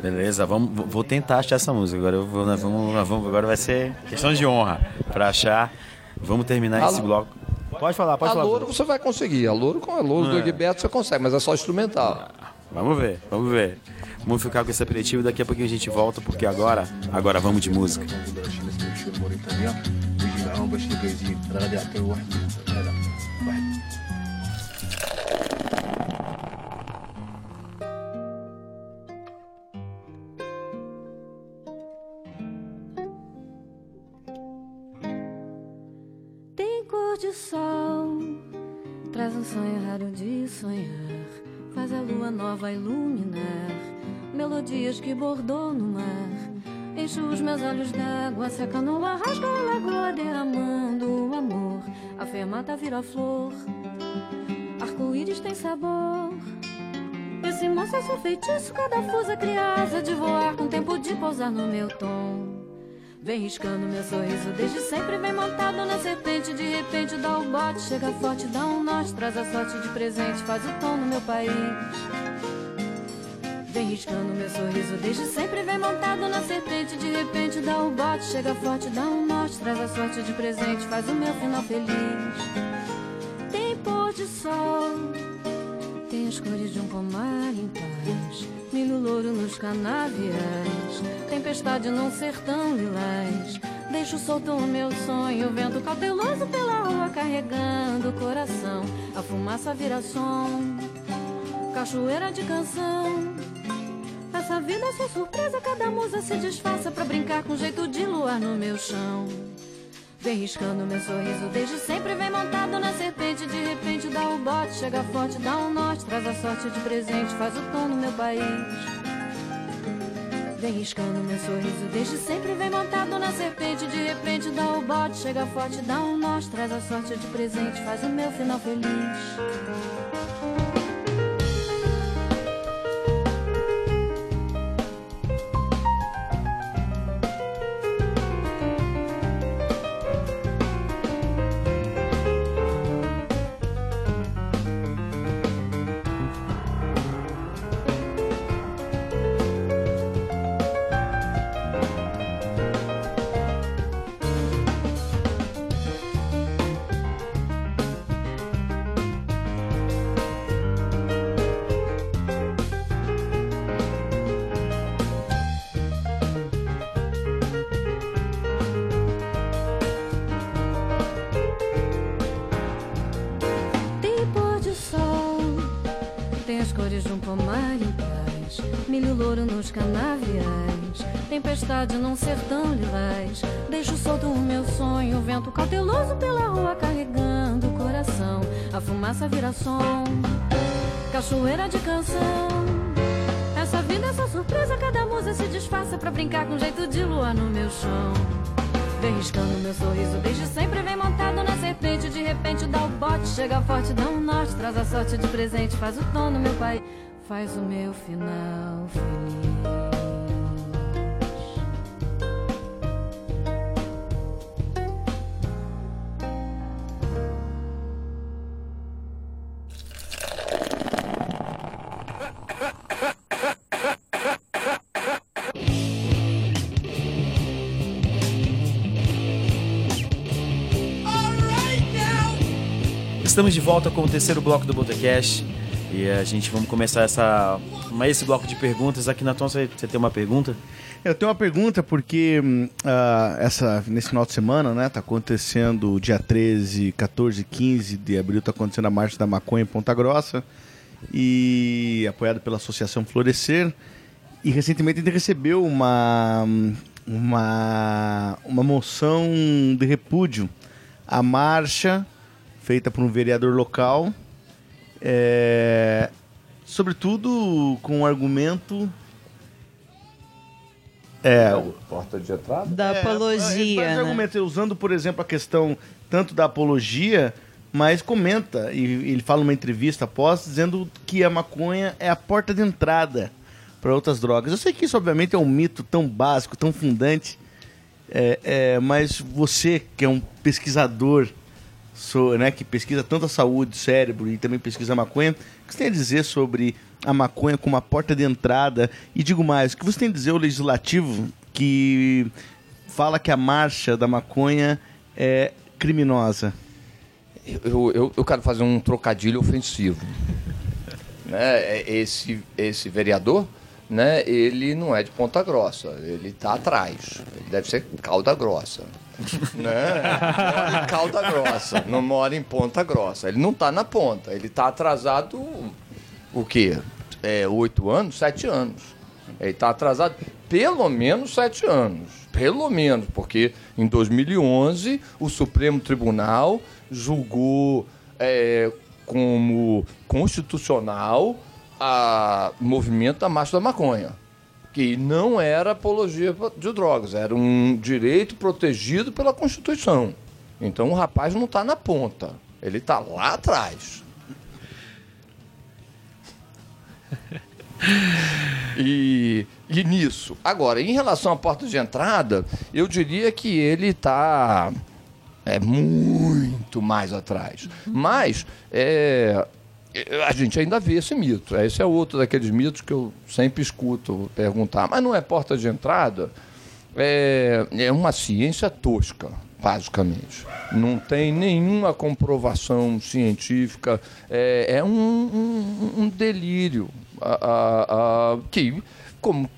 Beleza, vamos, vou tentar achar essa música. Agora, eu vou, vamos, vamos, agora vai ser questão de honra para achar. Vamos terminar esse bloco. Pode falar, pode a falar. A Louro você vai conseguir. A Louro com a Louro é. do Egberto você consegue, mas é só instrumental. Vamos ver, vamos ver. Vamos ficar com esse aperitivo daqui a pouquinho a gente volta, porque agora, agora vamos de música. De sol, traz um sonho raro de sonhar Faz a lua nova iluminar melodias que bordou no mar. Encho os meus olhos d'água, seca no ar, rasga a lagoa, derramando o amor. A fermata vira flor, arco-íris tem sabor. Esse moço é seu feitiço, cada fusa criasa de voar com tempo de pousar no meu tom. Vem riscando meu sorriso desde sempre, vem montado na serpente. De repente dá o bote, chega forte, dá um norte, traz a sorte de presente, faz o tom no meu país. Vem riscando meu sorriso desde sempre, vem montado na serpente. De repente dá o bote, chega forte, dá um norte, traz a sorte de presente, faz o meu final feliz. Tem pôr de sol, as cores de um pomar em paz milho louro nos canaviais, tempestade num sertão lilás. Deixo solto o meu sonho, vento cauteloso pela rua carregando o coração. A fumaça vira som, cachoeira de canção. Essa vida é sua surpresa, cada musa se disfarça pra brincar com jeito de luar no meu chão. Vem riscando meu sorriso desde sempre, vem montado na serpente. De repente dá o bote, chega forte, dá um norte, traz a sorte de presente, faz o tom no meu país. Vem riscando meu sorriso desde sempre, vem montado na serpente. De repente dá o bote, chega forte, dá um norte, traz a sorte de presente, faz o meu final feliz. Sertão lilás. Deixo solto o meu sonho, vento cauteloso pela rua carregando o coração. A fumaça vira som, cachoeira de canção. Essa surpresa, cada musa se disfarça pra brincar com jeito de lua no meu chão. Vem riscando meu sorriso desde sempre, vem montado na serpente. De repente dá o bote, chega forte, dá um norte, traz a sorte de presente, faz o tom no meu pai, faz o meu final feliz. Estamos de volta com o terceiro bloco do Botecast e a gente vamos começar essa, esse bloco de perguntas. Aqui na Tom, você, você tem uma pergunta? Eu tenho uma pergunta porque hum, ah, essa, nesse final de semana, né, tá acontecendo dia 13, 14 e 15 de abril, tá acontecendo a Marcha da Maconha em Ponta Grossa e apoiado pela Associação Florescer. E recentemente gente recebeu uma, uma, uma moção de repúdio à marcha feita por um vereador local, é, sobretudo com o argumento é, Porta de entrada? Da é, apologia, vários né? usando, por exemplo, a questão tanto da apologia, mas comenta, e ele fala numa entrevista após, dizendo que a maconha é a porta de entrada para outras drogas. Eu sei que isso, obviamente, é um mito tão básico, tão fundante, é, é, mas você, que é um pesquisador, so- né, que pesquisa tanto a saúde, cérebro e também pesquisa a maconha, o que você tem a dizer sobre a maconha como a porta de entrada? E digo mais, o que você tem a dizer ao legislativo que fala que a marcha da maconha é criminosa? Eu, eu, eu quero fazer um trocadilho ofensivo. né? É, Esse, esse vereador, né, ele não é de Ponta Grossa, ele está atrás. Ele deve ser Calda Grossa. né? Mora em Calda Grossa, não mora em Ponta Grossa. Ele não está na ponta, ele está atrasado o quê? É, oito anos? Sete anos. Ele está atrasado pelo menos sete anos. Pelo menos, porque em 2011 o Supremo Tribunal julgou é, como constitucional o movimento da Marcha da Maconha. Que não era apologia de drogas, era um direito protegido pela Constituição. Então o rapaz não está na ponta, ele está lá atrás. E, e nisso. Agora, em relação à porta de entrada, eu diria que ele está é, muito mais atrás. Mas é, a gente ainda vê esse mito. Esse é outro daqueles mitos que eu sempre escuto perguntar. Mas não é porta de entrada? É, é uma ciência tosca, basicamente. Não tem nenhuma comprovação científica. É, é um, um- um delírio. a- a- a- que, como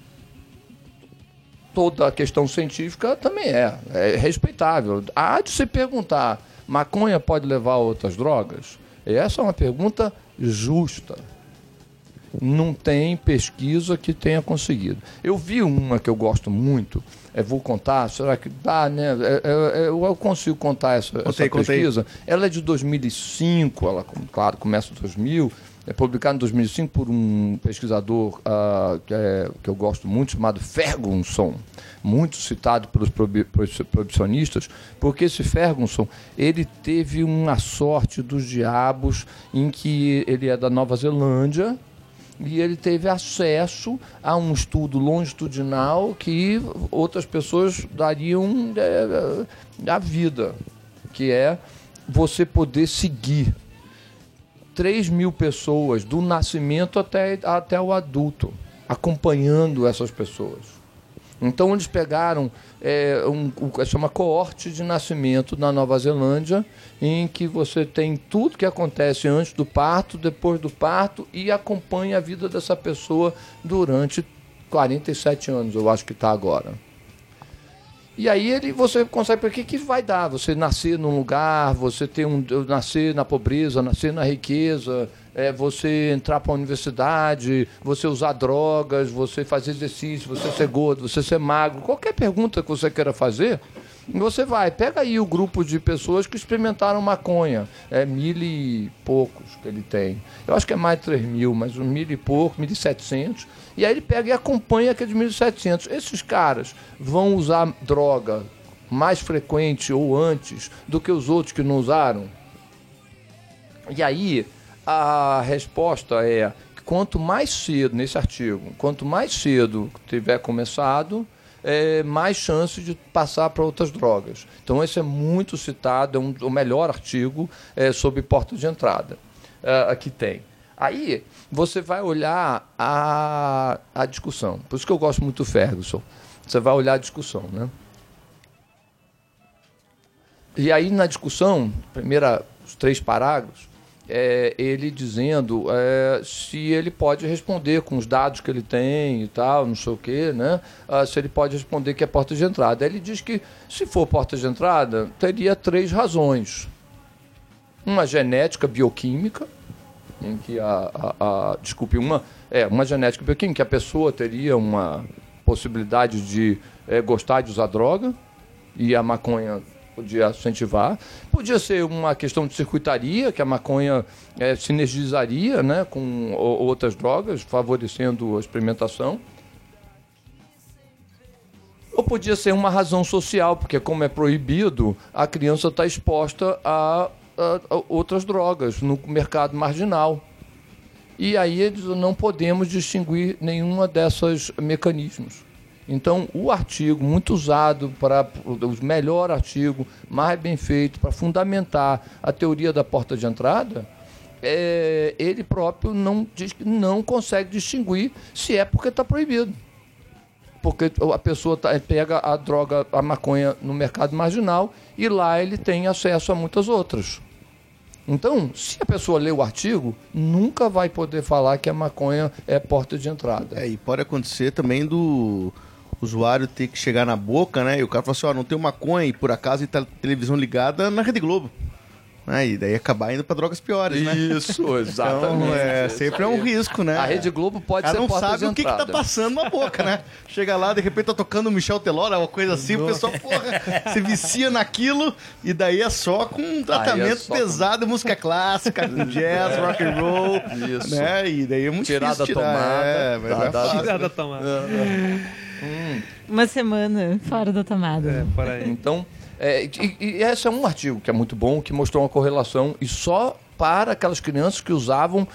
toda a questão científica também é, é respeitável. Há de se perguntar: maconha pode levar a outras drogas? Essa é uma pergunta justa. Não tem pesquisa que tenha conseguido. Eu vi uma que eu gosto muito, é, vou contar, será que dá, né? É, é, é, eu consigo contar essa, essa Contei, contei. pesquisa. Ela é de 2005, ela, claro, começa em 2000, é publicada em 2005 por um pesquisador ah, que, é- que eu gosto muito, chamado Ferguson, muito citado pelos proibicionistas, porque esse Ferguson, ele teve uma sorte dos diabos em que ele é da Nova Zelândia, e ele teve acesso a um estudo longitudinal que outras pessoas dariam é, a vida, que é você poder seguir 3 mil pessoas do nascimento até, até o adulto, acompanhando essas pessoas. Então eles pegaram é, um, chama coorte de nascimento na Nova Zelândia, em que você tem tudo que acontece antes do parto, depois do parto e acompanha a vida dessa pessoa durante 47 anos, eu acho que está agora. E aí ele, você consegue para que vai dar? Você nascer num lugar, você ter um nascer na pobreza, nascer na riqueza, é, você entrar para a universidade, você usar drogas, você fazer exercício, você ser gordo, você ser magro, qualquer pergunta que você queira fazer, você vai, pega aí o grupo de pessoas que experimentaram maconha. É mil e poucos que ele tem. Eu acho que é mais de 3 mil, mas um mil e pouco, mil e setecentos. E aí ele pega e acompanha aqueles mil e setecentos. Esses caras vão usar droga mais frequente ou antes do que os outros que não usaram? E aí a resposta é que quanto mais cedo, nesse artigo, quanto mais cedo tiver começado, é, mais chance de passar para outras drogas. Então, esse é muito citado, é um, o melhor artigo é, sobre porta de entrada é, que tem. Aí, você vai olhar a, a discussão. Por isso que eu gosto muito do Ferguson. Você vai olhar a discussão, né? E aí, na discussão, primeira, os três parágrafos, é, ele dizendo é, se ele pode responder com os dados que ele tem e tal, não sei o quê, né? Ah, se ele pode responder que é porta de entrada. Ele diz que, se for porta de entrada, teria três razões. Uma genética bioquímica, em que a, a, a desculpe, uma, é, uma genética bioquímica, que a pessoa teria uma possibilidade de é, gostar de usar droga, e a maconha podia incentivar. Podia ser uma questão de circuitaria, que a maconha é, sinergizaria né, com outras drogas, favorecendo a experimentação. Ou podia ser uma razão social, porque como é proibido, a criança está exposta a, a, a outras drogas no mercado marginal. E aí eles não podemos distinguir nenhuma dessas mecanismos. Então, o artigo, muito usado para o melhor artigo, mais bem feito, para fundamentar a teoria da porta de entrada, é, ele próprio não diz que não consegue distinguir se é porque está proibido. Porque a pessoa tá, pega a droga, a maconha no mercado marginal e lá ele tem acesso a muitas outras. Então, se a pessoa lê o artigo, nunca vai poder falar que a maconha é porta de entrada. É, e pode acontecer também do usuário ter que chegar na boca, né? E o cara fala assim, ó, não tem maconha e por acaso e tá televisão ligada na Rede Globo. Né? E daí acabar indo para drogas piores, né? Isso, exatamente. Então, é, sempre é um risco, né? A Rede Globo pode Ela ser não porta sabe de o que, que tá passando na boca, né? Chega lá, de repente tá tocando o Michel Teló, uma coisa assim, o pessoal, porra, se vicia naquilo e daí é só com um tratamento só com- pesado, música clássica, com jazz, rock and roll, Isso. né? E daí é muito Tirar difícil da tirar. tomada, é, mas da- é da- fácil. Tirada tomada. Uma semana fora da tomada. É, por aí. Então, é, e, e esse é um artigo que é muito bom, que mostrou uma correlação e só para aquelas crianças que usavam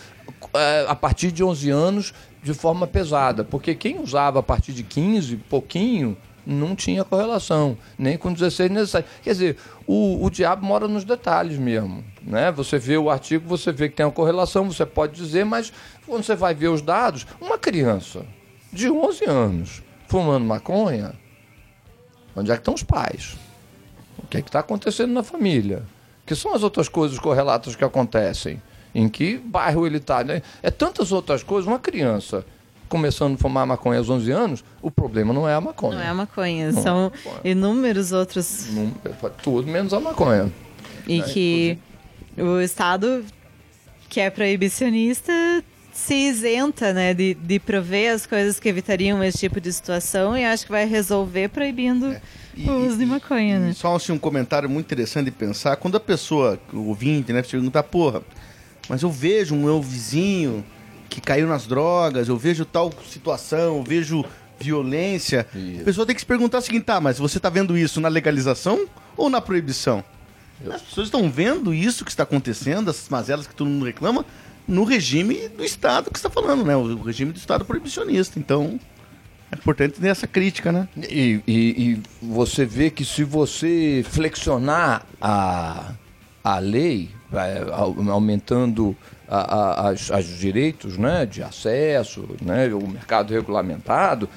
é, a partir de 11 anos de forma pesada. Porque quem usava a partir de 15, pouquinho, não tinha correlação, nem com 16 necessário. Quer dizer, o, o diabo mora nos detalhes mesmo. Né? Você vê o artigo, você vê que tem uma correlação, você pode dizer, mas quando você vai ver os dados, uma criança de 11 anos fumando maconha, onde é que estão os pais? O que é está acontecendo na família? Que são as outras coisas correlatas que acontecem? Em que bairro ele está? Né? É tantas outras coisas. Uma criança começando a fumar maconha aos 11 anos, o problema não é a maconha. Não é a maconha, Não, são maconha. inúmeros outros. É tudo menos a maconha. E que o Estado, que é proibicionista, se isenta né, de, de prover as coisas que evitariam esse tipo de situação e acho que vai resolver proibindo E- o uso de maconha, e né? Só assim, um comentário muito interessante de pensar. Quando a pessoa, o ouvinte, né, perguntar, porra, mas eu vejo um meu vizinho que caiu nas drogas, eu vejo tal situação, eu vejo violência. Isso. A pessoa tem que se perguntar o seguinte, tá, mas você tá vendo isso na legalização ou na proibição? As pessoas estão vendo isso que está acontecendo, essas mazelas que todo mundo reclama, no regime do Estado que está falando, né? O regime do Estado proibicionista. Então, é importante ter essa crítica, né? E, e- e você vê que se você flexionar a, a lei, aumentando a- a- as, as direitos né, de acesso, né, o mercado regulamentado,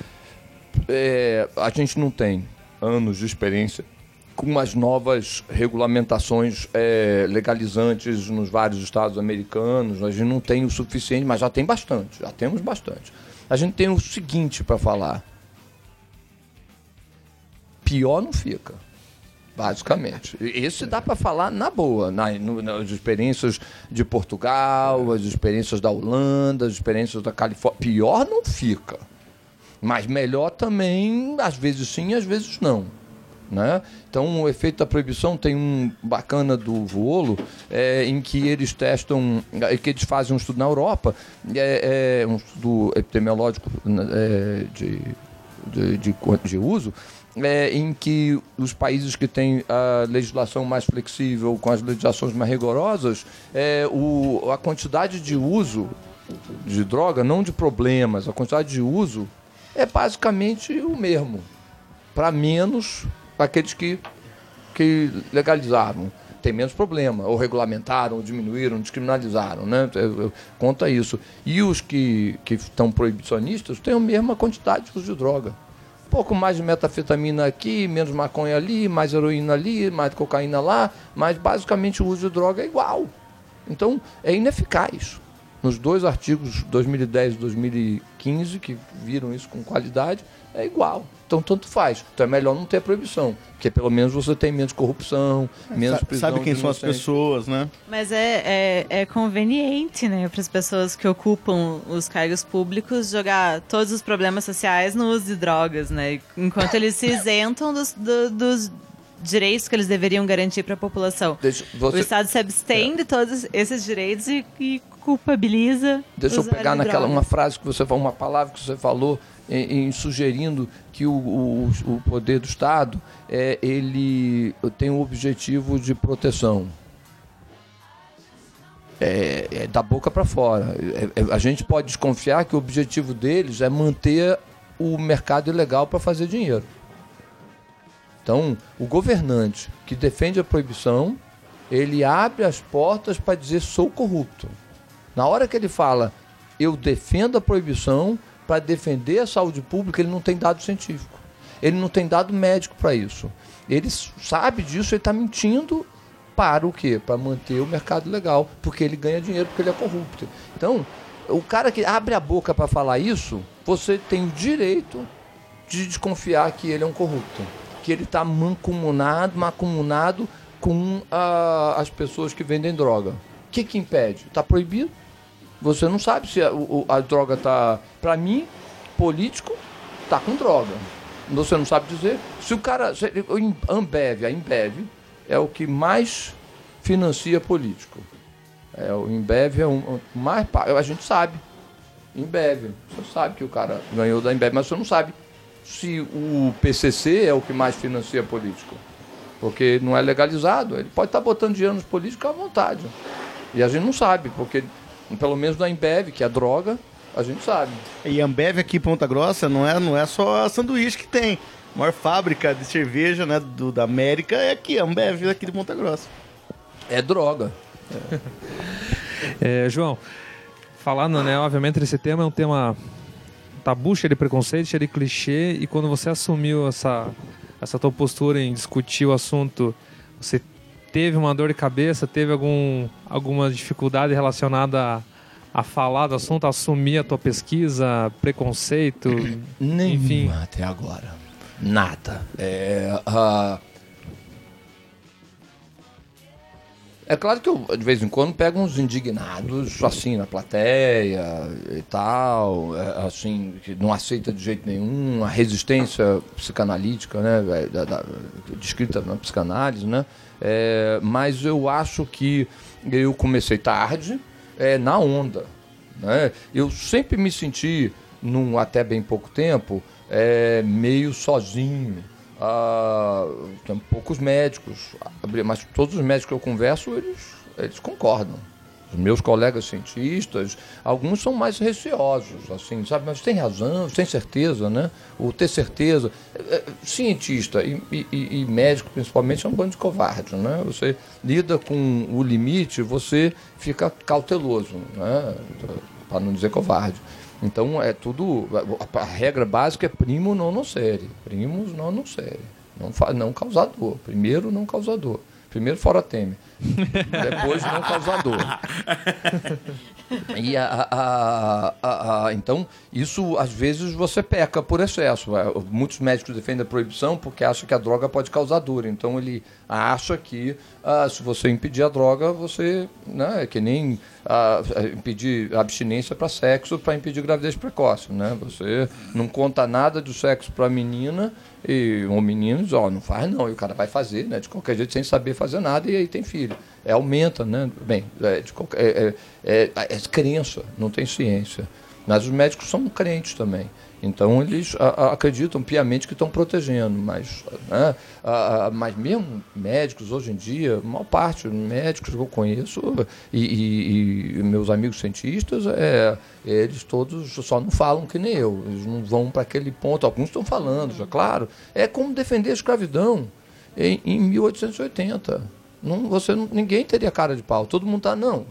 é, a gente não tem anos de experiência com as novas regulamentações é, legalizantes nos vários estados americanos. A gente não tem o suficiente, mas já tem bastante, já temos bastante. A gente tem o seguinte para falar pior não fica. Basicamente. Esse dá para falar na boa, na- no- nas experiências de Portugal, as experiências da Holanda, as experiências da Califórnia. Pior não fica. Mas melhor também, às vezes sim, às vezes não. Né? Então, o efeito da proibição tem um bacana do Volo, é, em que eles testam, é, que eles fazem um estudo na Europa, é, é um estudo epidemiológico é, de, de, de, de uso, é, em que os países que têm a legislação mais flexível, com as legislações mais rigorosas, é, o, a quantidade de uso de droga, não de problemas, a quantidade de uso é basicamente o mesmo, para menos aqueles que, que legalizaram. Tem menos problema, ou regulamentaram, ou diminuíram, descriminalizaram, né? Conta isso. E os que, que estão proibicionistas têm a mesma quantidade de uso de droga pouco mais de metafetamina aqui, menos maconha ali, mais heroína ali, mais cocaína lá, mas basicamente o uso de droga é igual. Então é ineficaz. Nos dois artigos 2010 e 2015 que viram isso com qualidade, é igual. Então, tanto faz. Então, é melhor não ter proibição, porque pelo menos você tem menos corrupção, menos Sa prisão. Sabe quem são as pessoas, né? Mas é, é, é conveniente, né, para as pessoas que ocupam os cargos públicos jogar todos os problemas sociais no uso de drogas, né? Enquanto eles se isentam dos, do, dos direitos que eles deveriam garantir para a população. Deixa, você... O Estado se abstém é. de todos esses direitos e, e culpabiliza. Deixa eu pegar naquela uma frase que você falou, uma palavra que você falou em, em sugerindo que o, o, o, poder do Estado é, ele tem o objetivo de proteção. É, é da boca para fora. É, é, a gente pode desconfiar que o objetivo deles é manter o mercado ilegal para fazer dinheiro. Então, o governante que defende a proibição, ele abre as portas para dizer sou corrupto. Na hora que ele fala eu defendo a proibição, para defender a saúde pública, ele não tem dado científico. Ele não tem dado médico para isso. Ele sabe disso, ele está mentindo para o quê? Para manter o mercado legal, porque ele ganha dinheiro, porque ele é corrupto. Então, o cara que abre a boca para falar isso, você tem o direito de desconfiar que ele é um corrupto, que ele está mancomunado, mancomunado com uh, as pessoas que vendem droga. O que, que impede? Está proibido. Você não sabe se a, a droga está. Para mim, político está com droga. Você não sabe dizer. Se o cara. Se, Ambev, a Imbev, é o que mais financia político. É, o Imbev é o um, mais. A gente sabe. Imbev. Você sabe que o cara ganhou da Imbev, mas você não sabe se o PCC é o que mais financia político. Porque não é legalizado. Ele pode estar tá botando dinheiro nos políticos à vontade. E a gente não sabe, porque pelo menos na Embev, que é droga, a gente sabe. E a Ambev aqui em Ponta Grossa não é, não é só a sanduíche que tem. A maior fábrica de cerveja né, do, da América é aqui, a Ambev aqui de Ponta Grossa. É droga. É. é, João, falando, né, obviamente esse tema é um tema tabu, cheio de preconceito, cheio de clichê, e quando você assumiu essa, essa tua postura em discutir o assunto, você teve uma dor de cabeça, teve algum, alguma dificuldade relacionada a, a falar do assunto, a assumir a tua pesquisa, preconceito? Nenhuma enfim. até agora. Nada. É, uh... é claro que eu, de vez em quando, pego uns indignados, assim, na plateia e tal, é, assim, que não aceita de jeito nenhum a resistência psicanalítica, né, da, da, descrita na psicanálise, né, é, mas eu acho que eu comecei tarde, é, na onda. Né? Eu sempre me senti, num até bem pouco tempo, é, meio sozinho. Ah, tem poucos médicos, mas todos os médicos que eu converso, eles, eles concordam meus colegas cientistas, alguns são mais receosos, assim, sabe? Mas tem razão, tem certeza, né? O ter certeza. É, é, cientista e, e, e médico, principalmente, é um bando de covarde, né? Você lida com o limite, você fica cauteloso, né? Para não dizer covarde. Então, é tudo. A regra básica é primo não nocere. Primos não nocere. Não, não causador. Primeiro, não causador. Primeiro, fora Temer. Depois não causador. E a, a- a- a- então, isso às vezes você peca por excesso. É, Muitos médicos defendem a proibição porque acham que a droga pode causar dor. Então ele acha que ah, se você impedir a droga, você. Né, é que nem ah, impedir abstinência para sexo para impedir gravidez precoce. Né? Você não conta nada do sexo para a menina e um menino diz, ó, não faz não, e o cara vai fazer, né, de qualquer jeito, sem saber fazer nada, e aí tem filho. É, aumenta, né? Bem, é, de qualquer, é, é, é, é crença, não tem ciência. Mas os médicos são crentes também. Então eles a- a- acreditam piamente que estão protegendo, mas, né, a- mas mesmo médicos hoje em dia, a maior parte dos médicos que eu conheço e, e- e meus amigos cientistas, é, eles todos só não falam que nem eu, eles não vão para aquele ponto. Alguns estão falando, já claro. É como defender a escravidão em, em 1880. Não, você, não- ninguém teria cara de pau. Todo mundo está, não.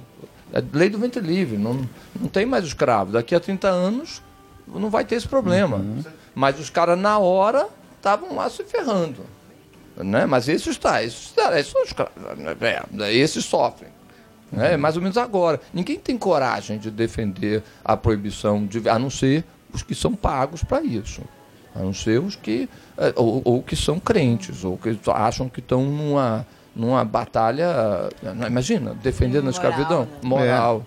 É lei do ventre livre, não, não tem mais escravo. Daqui a 30 anos não vai ter esse problema. Mas os caras, na hora, estavam lá se ferrando. Né? Mas esses está, esses, tá, esses, são escravos, é, esses sofrem. É mais ou menos agora. Ninguém tem coragem de defender a proibição, de, a não ser os que são pagos para isso. A não ser os que. Ou, ou que são crentes, ou que acham que estão numa, numa batalha. eh, Imagina, defendendo a Moral, escravidão. né? Moral.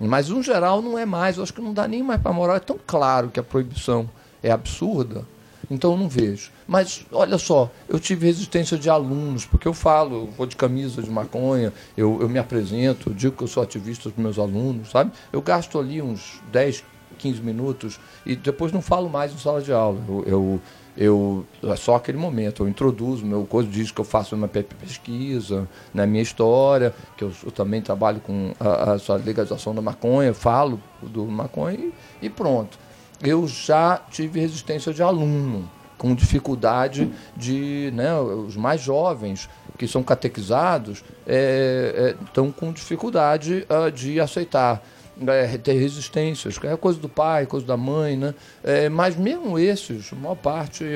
Mas, no geral, não é mais. Eu acho que não dá nem mais para moral. É tão claro que a proibição é absurda. Então, eu não vejo. Mas, olha só, eu tive resistência de alunos, porque eu falo, eu vou de camisa de maconha, eu, eu me apresento, eu digo que eu sou ativista dos meus alunos, sabe? Eu gasto ali uns 10, 15 minutos e depois não falo mais em sala de aula. Eu, eu, eu- é só aquele momento, eu introduzo meu coisa, diz que eu faço uma pe- pesquisa na minha história, que eu, eu também trabalho com a, a, legalização da maconha, falo do maconha e, e pronto. Eu já tive resistência de aluno, com dificuldade de. Né, os mais jovens que são catequizados é, é, estão com dificuldade ah, de aceitar. É, ter resistências, é coisa do pai, coisa da mãe, né? É, mas mesmo esses, a maior parte, é,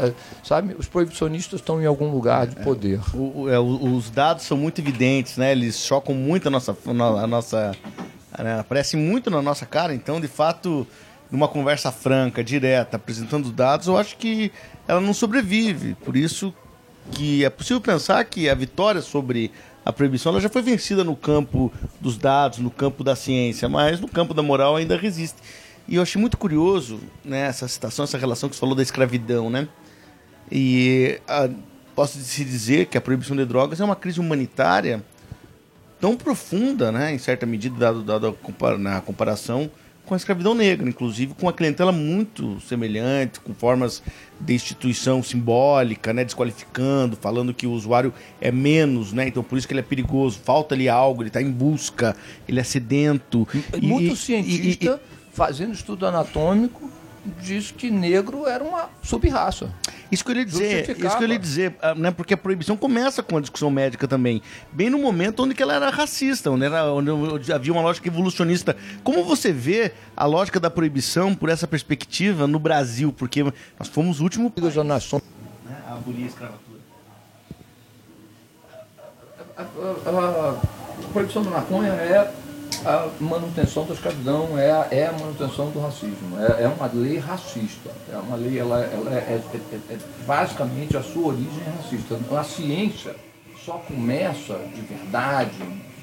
é, é, sabe, os proibicionistas estão em algum lugar de poder. O- é, os dados são muito evidentes, né? Eles chocam muito a nossa. A nossa né? Aparecem muito na nossa cara, então, de fato, numa conversa franca, direta, apresentando dados, eu acho que ela não sobrevive. Por isso que é possível pensar que a vitória sobre a proibição ela já foi vencida no campo dos dados, no campo da ciência, mas no campo da moral ainda resiste. E eu achei muito curioso né, essa citação, essa relação que você falou da escravidão, né? E ah, posso se dizer que a proibição de drogas é uma crise humanitária tão profunda, né, em certa medida, dado, dado a compara- na comparação com a escravidão negra, inclusive com uma clientela muito semelhante, com formas de instituição simbólica, né, desqualificando, falando que o usuário é menos, né, então por isso que ele é perigoso, falta ali algo, ele está em busca, ele é sedento. E- Muito e- cientista, fazendo estudo anatômico, diz que negro era uma sub-raça. Isso que eu ia dizer, isso que eu ia dizer, ah, né? Porque a proibição começa com a discussão médica também, bem no momento onde que ela era racista, onde, era, onde havia uma lógica evolucionista. Como você vê a lógica da proibição por essa perspectiva no Brasil? Porque nós fomos o último Liga das Nações. a abolir a escravatura. A, a- a proibição da maconha é a manutenção da escravidão, é a, é a manutenção do racismo. É, é uma lei racista. É uma lei, ela, ela é, é- é- é- basicamente a sua origem é racista. A ciência só começa de verdade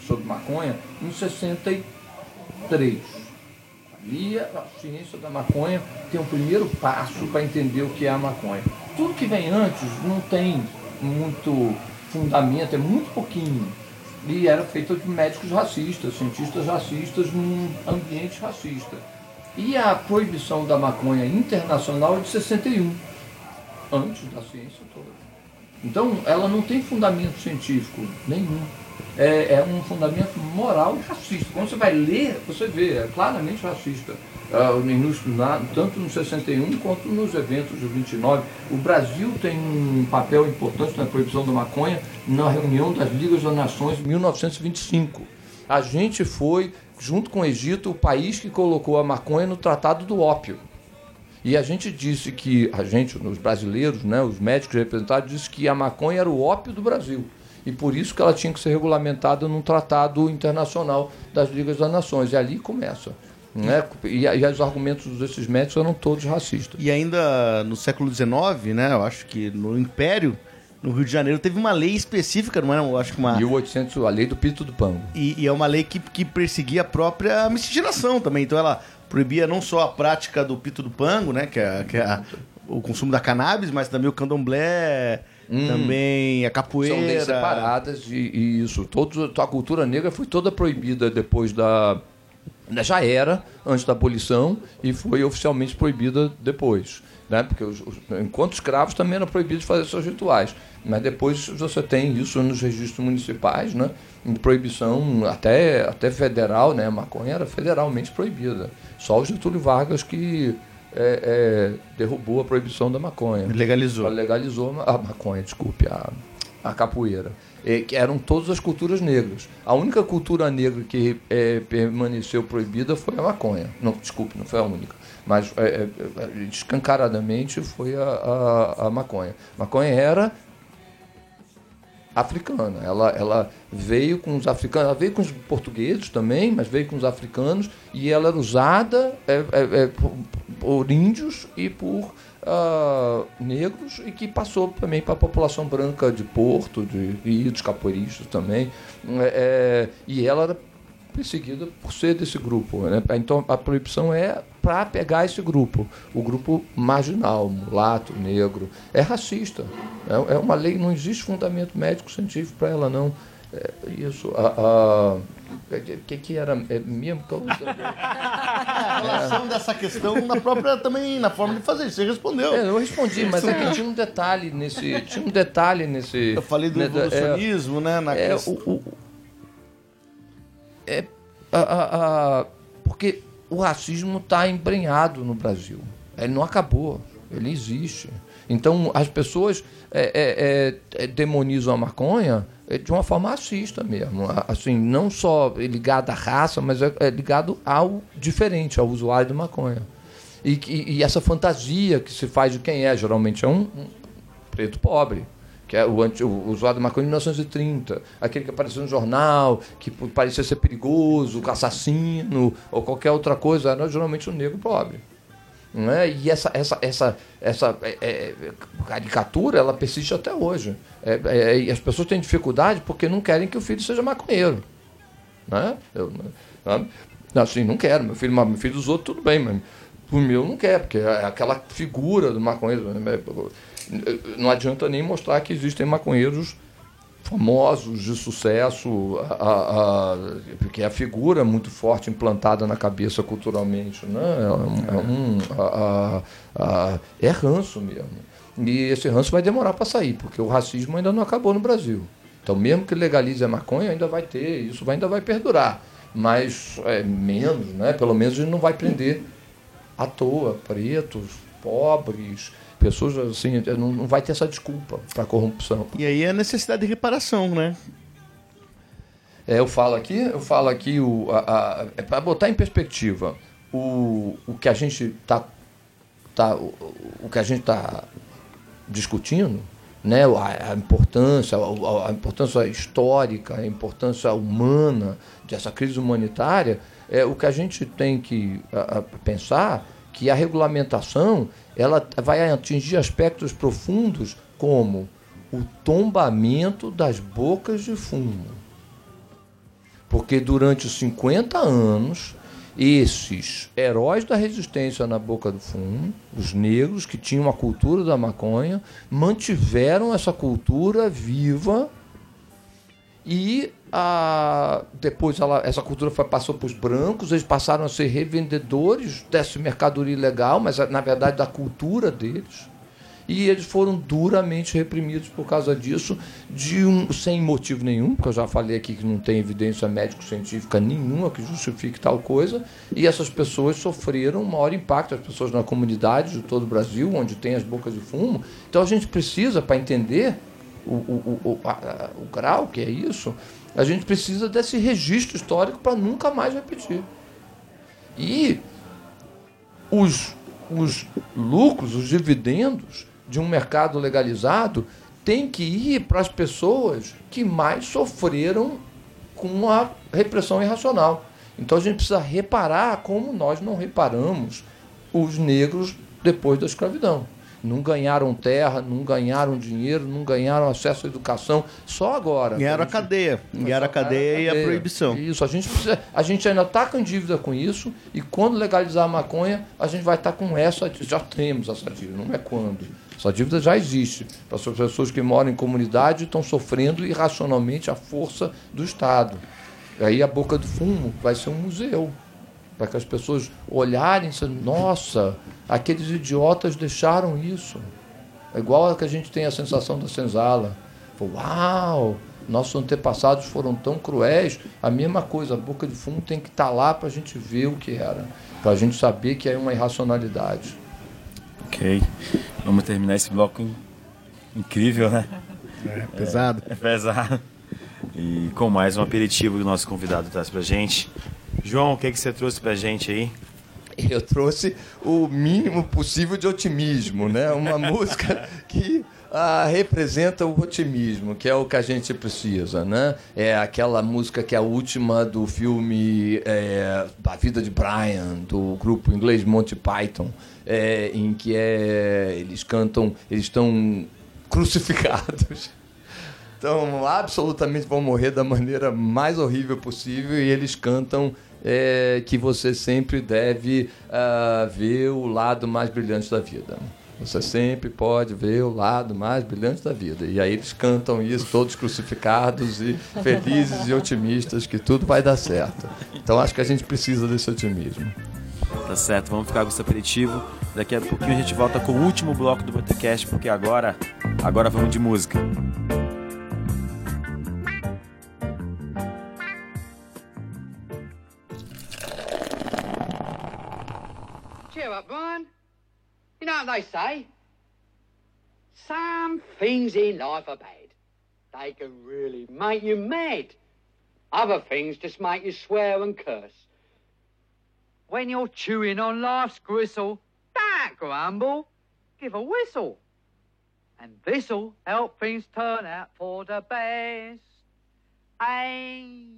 sobre maconha em 63. Ali a ciência da maconha tem um primeiro passo para entender o que é a maconha. Tudo que vem antes não tem muito fundamento, é muito pouquinho. E era feito de médicos racistas, cientistas racistas num ambiente racista. E a proibição da maconha internacional é de 61, antes da ciência toda. Então, ela não tem fundamento científico nenhum. É, é um fundamento moral e racista. Quando você vai ler, você vê, é claramente racista. Ah, nos- na- tanto no 61 quanto nos eventos de 29. O Brasil tem um papel importante na proibição da maconha na reunião das Ligas das Nações em 1925. A gente foi, junto com o Egito, o país que colocou a maconha no Tratado do Ópio. E a gente disse que, a gente, os brasileiros, né, os médicos representados, disse que a maconha era o ópio do Brasil. e por isso que ela tinha que ser regulamentada num tratado internacional das Ligas das Nações. E ali começa. Né? E, e os argumentos desses médicos eram todos racistas. E ainda no século XIX, né? Eu acho que no Império, no Rio de Janeiro, teve uma lei específica, não era? Eu acho que uma. 1800, a lei do pito do pango. E, e é uma lei que, que perseguia a própria miscigenação também. Então ela proibia não só a prática do pito do pango, né? Que é, que é a- o consumo da cannabis, mas também o candomblé, também a capoeira. São leis separadas e, e isso. Todos, a cultura negra foi toda proibida depois da. Já era, antes da abolição, e foi oficialmente proibida depois. Né? Porque os, os- enquanto escravos também eram proibidos de fazer seus rituais. Mas depois você tem isso nos registros municipais, né? em proibição até, até federal, né? a maconha era federalmente proibida. Só o Getúlio Vargas que é, é, derrubou a proibição da maconha. Legalizou. Legalizou a maconha, desculpe, a, a capoeira. É, que eram todas as culturas negras. A única cultura negra que é, permaneceu proibida foi a maconha. Não, desculpe, não foi a única. Mas escancaradamente foi a, a, a maconha. Maconha era africana. Ela, ela veio com os africanos, ela veio com os portugueses também, mas veio com os africanos e ela era usada é, é, é, por, por índios e por ah, negros e que passou também para a população branca de Porto de, e dos capoeiristas também. É, é, e ela era perseguida por ser desse grupo. Né? Então a proibição é para pegar esse grupo, o grupo marginal, mulato, negro. É racista. É, é uma lei, não existe fundamento médico científico para ela, não. É, isso. O que, que era é mesmo? A relação dessa questão na própria também, na forma de fazer. Você respondeu. É, eu respondi, mas é que tinha um detalhe nesse. Tinha um detalhe nesse. Eu falei do né, é, evolucionismo, né? Na É, questão- o, o- é a- a- a- porque o racismo está embrenhado no Brasil. Ele não acabou, ele existe. Então as pessoas é, é, é, demonizam a maconha é, de uma forma racista mesmo. Assim, não só ligado à raça, mas é, é ligado ao diferente, ao usuário de maconha. E, que- e essa fantasia que se faz de quem é, geralmente é um, um preto pobre, que é o, anti, o usuário de maconha de 1930, aquele que apareceu no jornal, que parecia ser perigoso, assassino, ou qualquer outra coisa, era geralmente um negro pobre. Não é? E essa, essa, essa, essa é, é, caricatura, ela persiste até hoje. É, é, e as pessoas têm dificuldade porque não querem que o filho seja maconheiro. Né? Eu, né? Assim, não quero. Meu filho, meu filho dos outros, tudo bem, mas o meu não quer, porque é aquela figura do maconheiro. né? Não adianta nem mostrar que existem maconheiros famosos de sucesso, a, a- a- porque a figura é muito forte implantada na cabeça culturalmente, né? É, um- é a- é ranço mesmo. E esse ranço vai demorar para sair, porque o racismo ainda não acabou no Brasil. Então, mesmo que legalize a maconha, ainda vai ter, isso ainda vai perdurar. Mas é menos, né? Pelo menos a gente não vai prender à toa pretos, pobres, pessoas assim, não, não vai ter essa desculpa para corrupção. E aí é a necessidade de reparação, né? É, eu falo aqui, eu falo aqui o, a, a- é para botar em perspectiva o, o que a gente está tá, o, o que a gente tá discutindo, né? A, a importância, a, a importância histórica, a importância humana dessa crise humanitária, é o que a gente tem que pensar que a regulamentação ela vai atingir aspectos profundos como o tombamento das bocas de fumo. Porque durante 50 anos, esses heróis da resistência na boca do fumo, os negros que tinham a cultura da maconha, mantiveram essa cultura viva e depois ela- essa cultura foi, passou para os brancos, eles passaram a ser revendedores dessa mercadoria ilegal, mas na verdade da cultura deles. E eles foram duramente reprimidos por causa disso, de um, sem motivo nenhum, porque eu já falei aqui que não tem evidência médico-científica nenhuma que justifique tal coisa, e essas pessoas sofreram um maior impacto, as pessoas na comunidade de todo o Brasil, onde tem as bocas de fumo. Então a gente precisa, para entender o, o, o, a- o grau que é isso, a gente precisa desse registro histórico para nunca mais repetir. E os, os lucros, os dividendos de um mercado legalizado tem que ir para as pessoas que mais sofreram com a repressão irracional. Então a gente precisa reparar como nós não reparamos os negros depois da escravidão. Não ganharam terra, não ganharam dinheiro, não ganharam acesso à educação. Só agora. Ganharam a cadeia. Ganharam a cadeia e a proibição. Isso, a gente, precisa, a gente ainda está com dívida com isso, e quando legalizar a maconha, a gente vai estar com essa. Já temos essa dívida, não é quando. Essa dívida já existe. Para as pessoas que moram em comunidade estão sofrendo irracionalmente a força do Estado. E aí a boca do fumo vai ser um museu. Para que as pessoas olharem e nossa, aqueles idiotas deixaram isso. É igual a que a gente tem a sensação da senzala. Uau! Nossos antepassados foram tão cruéis. A mesma coisa, a boca de fumo tem que estar lá para a gente ver o que era. Para a gente saber que é uma irracionalidade. Ok. Vamos terminar esse bloco in- incrível, né? Pesado. É pesado. E com mais um aperitivo que o nosso convidado traz pra gente. João, o que, que você trouxe pra gente aí? Eu trouxe o mínimo possível de otimismo, né? Uma música que ah, representa o otimismo, que é o que a gente precisa, né? É aquela música que é a última do filme é, A Vida de Brian, do grupo inglês Monty Python, é, em que é, eles cantam, eles estão crucificados. Então, absolutamente vão morrer da maneira mais horrível possível e eles cantam é, que você sempre deve ah, ver o lado mais brilhante da vida. Você sempre pode ver o lado mais brilhante da vida. E aí eles cantam isso, todos crucificados e felizes e otimistas, que tudo vai dar certo. Então acho que a gente precisa desse otimismo. Tá certo, vamos ficar com esse aperitivo. Daqui a pouquinho a gente volta com o último bloco do podcast, porque agora, agora vamos de música. Cheer up, Brian. You know what they say? Some things in life are bad. They can really make you mad. Other things just make you swear and curse. When you're chewing on life's gristle, don't grumble, give a whistle. And this'll help things turn out for the best. And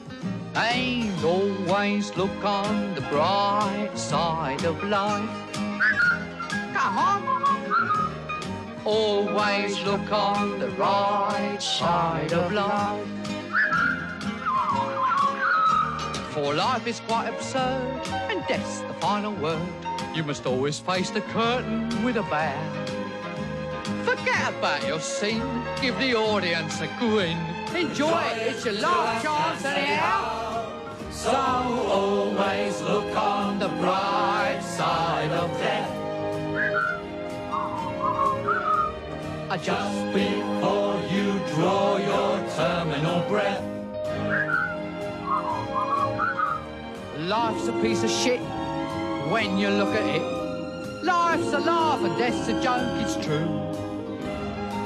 And always look on the bright side of life. Come on. Always look on the right side of life. For life is quite absurd, and death's the final word. You must always face the curtain with a bow. Forget about your scene, give the audience a grin. Enjoy it, it's your last chance anyhow. So always look on the bright side of death. Just before you draw your terminal breath. Life's a piece of shit when you look at it. Life's a laugh and death's a joke, it's true.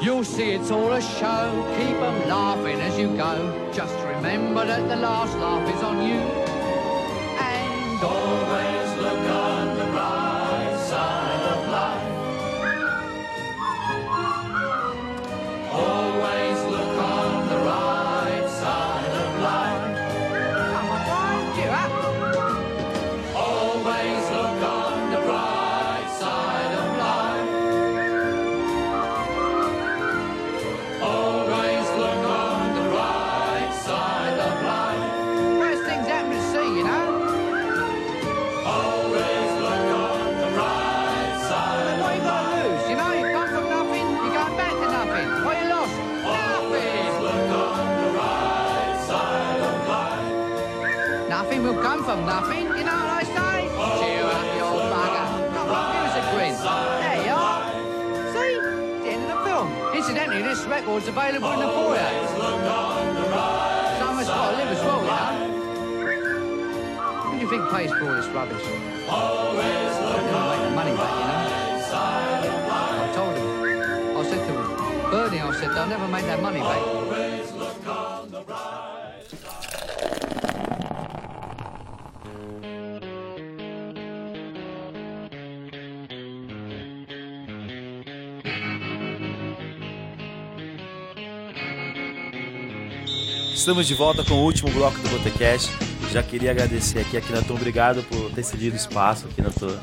You'll see it's all a show, keep 'em laughing as you go. Just remember that the last laugh is on you. And always available in the foyer. Someone's got to live as well, you know. Who do you think pays for all this rubbish? Always look make the money back, you know. I told him. I said to him, Bernie, I said, they'll never make that money back. Estamos de volta com o último bloco do Botecast. Já queria agradecer aqui a Kinaton, obrigado por ter cedido espaço aqui na tua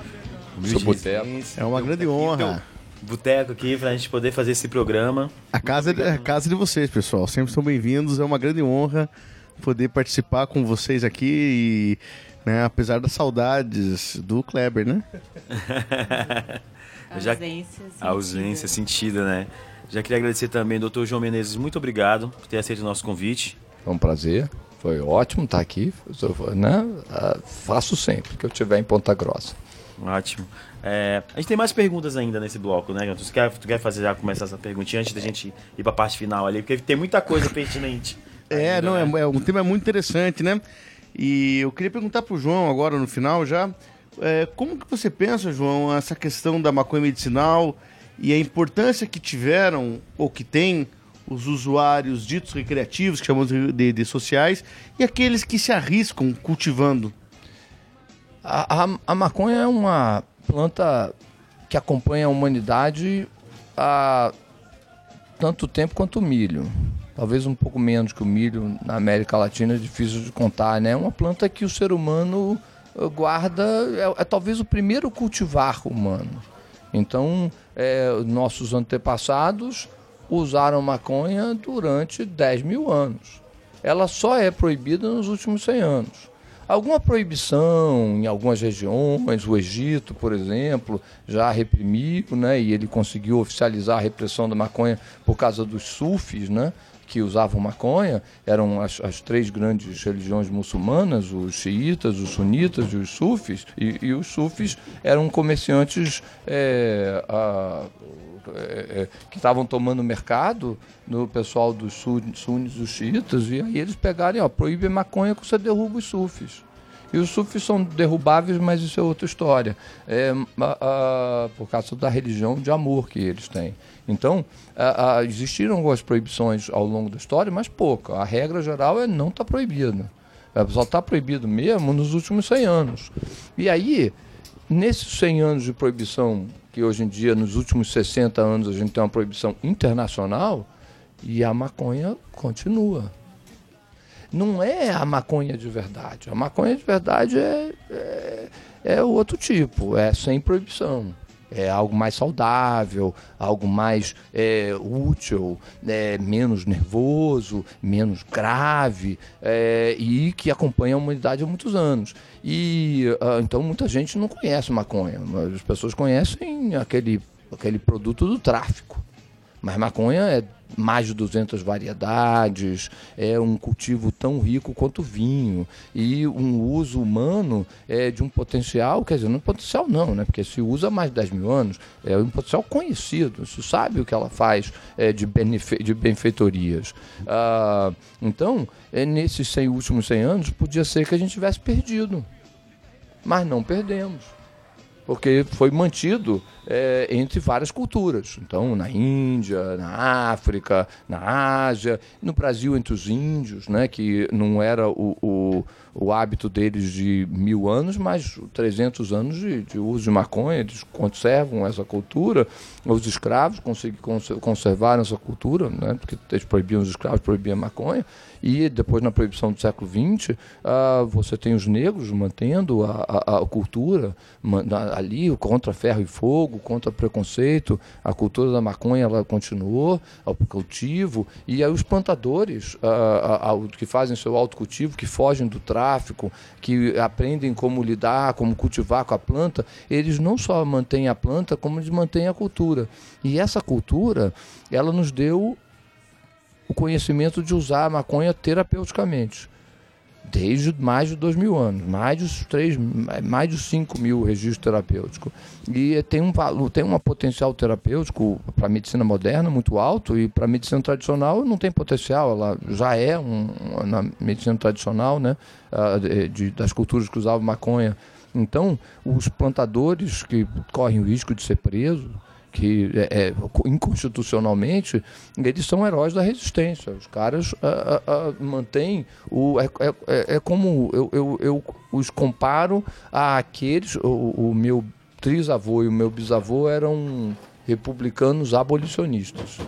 humilde boteco. É uma grande honra. Boteco aqui pra gente poder fazer esse programa. A casa é a casa de vocês, pessoal. Sempre são bem-vindos. É uma grande honra poder participar com vocês aqui e, né, apesar das saudades do Kleber, né? Já- Ausência. A ausência sentida, né? Já queria agradecer também, doutor João Menezes, muito obrigado por ter aceito o nosso convite. Foi um prazer. Foi ótimo estar aqui. Né? Ah, Faço sempre que eu estiver em Ponta Grossa. Ótimo. É, a gente tem mais perguntas ainda nesse bloco, né? Tu quer, tu quer fazer já começar essa perguntinha antes da gente ir pra parte final ali? Porque tem muita coisa pertinente. É, ainda, não, né? é, é um tema muito interessante, né? E eu queria perguntar pro João agora no final já, é, como que você pensa, João, essa questão da maconha medicinal e a importância que tiveram ou que tem os usuários ditos recreativos, que chamamos de, de, sociais, e aqueles que se arriscam cultivando? A, a, a maconha é uma planta que acompanha a humanidade há tanto tempo quanto o milho. Talvez um pouco menos que o milho na América Latina, é difícil de contar, né? É uma planta que o ser humano eh, guarda, é, é talvez o primeiro cultivar humano. Então, eh, nossos antepassados usaram maconha durante 10 mil anos. Ela só é proibida nos últimos 100 anos. Alguma proibição em algumas regiões, o Egito, por exemplo, já reprimiu, né, e ele conseguiu oficializar a repressão da maconha por causa dos sufis, né, que usavam maconha, eram as, as três grandes religiões muçulmanas, os xiitas, os sunitas e os sufis, e, e os sufis eram comerciantes é, a- é, é, que estavam tomando mercado no pessoal dos sun- sunis, dos xiitas, e aí eles pegaram, e, ó, proíbe maconha que você derruba os sufis. E os sufis são derrubáveis, mas isso é outra história. É, a- a- por causa da religião de amor que eles têm. Então, a- existiram algumas proibições ao longo da história, mas pouca. A regra geral é não está proibido. É, Só está proibido mesmo nos últimos 100 anos. E aí, nesses 100 anos de proibição, que hoje em dia, nos últimos 60 anos, a gente tem uma proibição internacional, e a maconha continua não é a maconha de verdade. A maconha de verdade é, é, é outro tipo, é sem proibição. É algo mais saudável, algo mais é, útil, é, menos nervoso, menos grave é, e que acompanha a humanidade há muitos anos. E ah, então muita gente não conhece maconha. As pessoas conhecem aquele, aquele produto do tráfico. Mas maconha é mais de 200 variedades, é um cultivo tão rico quanto vinho e um uso humano é de um potencial, quer dizer, não é potencial não, né? Porque se usa há mais de 10 mil anos, é um potencial conhecido, se sabe o que ela faz é, de, benefe- de benfeitorias. Ah, então, é, nesses 100 últimos 100 anos, podia ser que a gente tivesse perdido, mas não perdemos porque foi mantido é, entre várias culturas. Então, na Índia, na África, na Ásia, no Brasil entre os índios, né, que não era o, o, o hábito deles de mil anos, mas 300 anos de, de uso de maconha, eles conservam essa cultura. Os escravos conservaram essa cultura, né, porque eles proibiam os escravos, proibiam a maconha. E depois, na proibição do século XX, ah, você tem os negros mantendo a, a- a cultura ali, contra ferro e fogo, contra preconceito. A cultura da maconha ela continuou, o cultivo. E aí os plantadores ah, que fazem seu autocultivo, que fogem do tráfico, que aprendem como lidar, como cultivar com a planta, eles não só mantêm a planta, como eles mantêm a cultura. E essa cultura, ela nos deu o conhecimento de usar a maconha terapeuticamente. Desde mais de dois mil anos, mais de três, mais de 5 mil registros terapêuticos. E tem um tem um potencial terapêutico para a medicina moderna muito alto e para a medicina tradicional não tem potencial, ela já é um, na medicina tradicional, né, de, das culturas que usavam maconha. Então, os plantadores que correm o risco de ser presos, que é, é, inconstitucionalmente eles são heróis da resistência. Os caras a, a, a, mantêm o é, é, é, é como eu, eu, eu, os comparo àqueles o, o meu trisavô e o meu bisavô eram republicanos abolicionistas.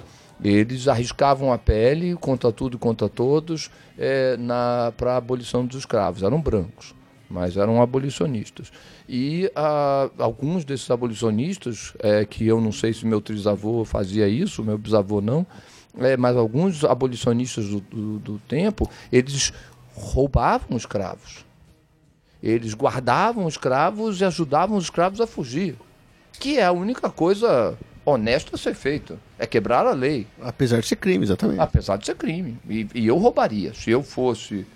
Eles arriscavam a pele contra tudo e contra todos é, para a abolição dos escravos. Eram brancos mas eram abolicionistas. E ah, alguns desses abolicionistas, é, que eu não sei se meu trisavô fazia isso, meu bisavô não, é, mas alguns abolicionistas do, do, do tempo, eles roubavam escravos. Eles guardavam escravos e ajudavam os escravos a fugir. Que é a única coisa honesta a ser feita. É quebrar a lei. Apesar de ser crime, exatamente. Apesar de ser crime. E, e eu roubaria. Se eu fosse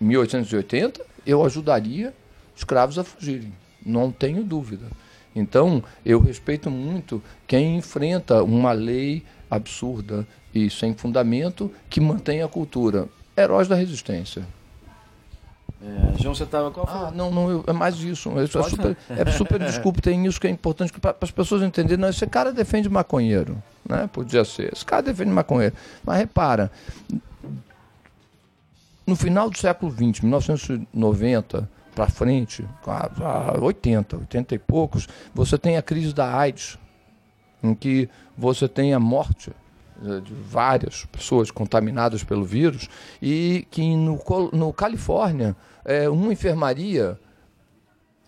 1880, eu ajudaria escravos a fugirem, não tenho dúvida. Então, eu respeito muito quem enfrenta uma lei absurda e sem fundamento que mantém a cultura. Heróis da resistência. É, João, você estava qual foi? Ah, não, não eu, é mais isso. é super, é super desculpa, tem isso que é importante para as pessoas entenderem. Não, esse cara defende maconheiro, né? Podia ser. Esse cara defende maconheiro. Mas repara, no final do século XX, 1990 para frente, 80, 80 e poucos, você tem a crise da AIDS, em que você tem a morte eh, de várias pessoas contaminadas pelo vírus e que no, no Califórnia é, uma enfermaria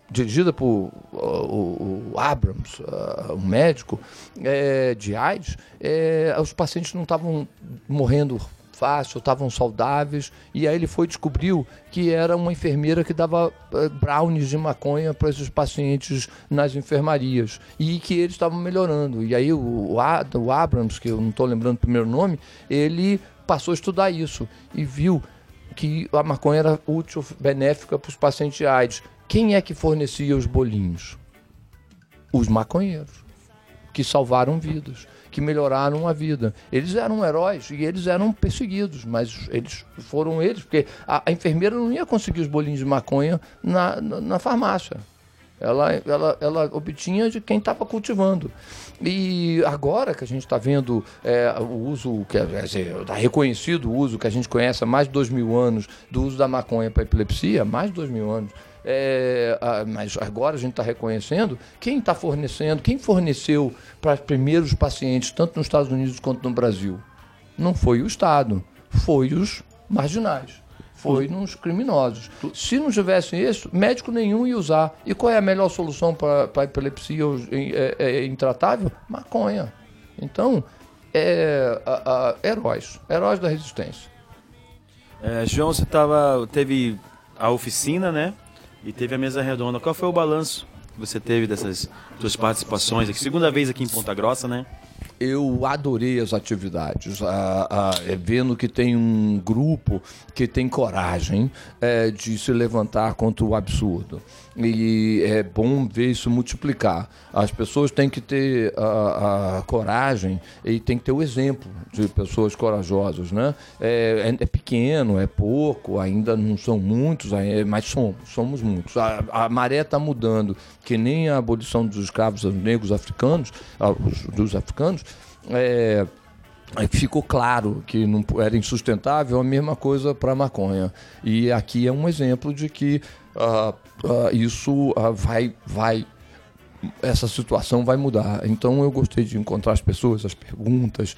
dirigida por o, o, Abrams, uh, um médico é, de AIDS, é, os pacientes não estavam morrendo fácil, estavam saudáveis. E aí ele foi descobriu que era uma enfermeira que dava eh, brownies de maconha para esses pacientes nas enfermarias e que eles estavam melhorando. E aí o, o Abrams, que eu não estou lembrando o primeiro nome, ele passou a estudar isso e viu que a maconha era útil, benéfica para os pacientes de AIDS. Quem é que fornecia os bolinhos? Os maconheiros, que salvaram vidas que melhoraram a vida. Eles eram heróis e eles eram perseguidos, mas eles foram eles, porque a, a enfermeira não ia conseguir os bolinhos de maconha na, na, na farmácia. Ela, ela, ela obtinha de quem estava cultivando. E agora que a gente está vendo é, o uso, que está reconhecido o uso que a gente conhece há mais de dois mil anos do uso da maconha para epilepsia, mais de dois mil anos, é, mas agora a gente está reconhecendo quem está fornecendo, quem forneceu para os primeiros pacientes, tanto nos Estados Unidos quanto no Brasil. Não foi o Estado, foi os marginais, foi nos criminosos. Se não tivesse isso, médico nenhum ia usar. E qual é a melhor solução para a epilepsia é, é, intratável? Maconha. Então, é, a, a, heróis, heróis da resistência. É, João, você tava, teve a oficina, né? E teve a mesa redonda. Qual foi o balanço que você teve dessas suas participações aqui? Segunda vez aqui em Ponta Grossa, né? eu adorei as atividades, a, a, é, vendo que tem um grupo que tem coragem é, de se levantar contra o absurdo. E é bom ver isso multiplicar. As pessoas têm que ter a, a coragem e tem que ter o exemplo de pessoas corajosas. Né? É, é, é pequeno, é pouco, ainda não são muitos, mas somos, somos muitos. A, a maré está mudando, que nem a abolição dos escravos negros africanos, dos africanos, é, ficou claro que não era insustentável, a mesma coisa para maconha. E aqui é um exemplo de que uh, uh, isso uh, vai, vai, essa situação vai mudar. Então eu gostei de encontrar as pessoas, as perguntas,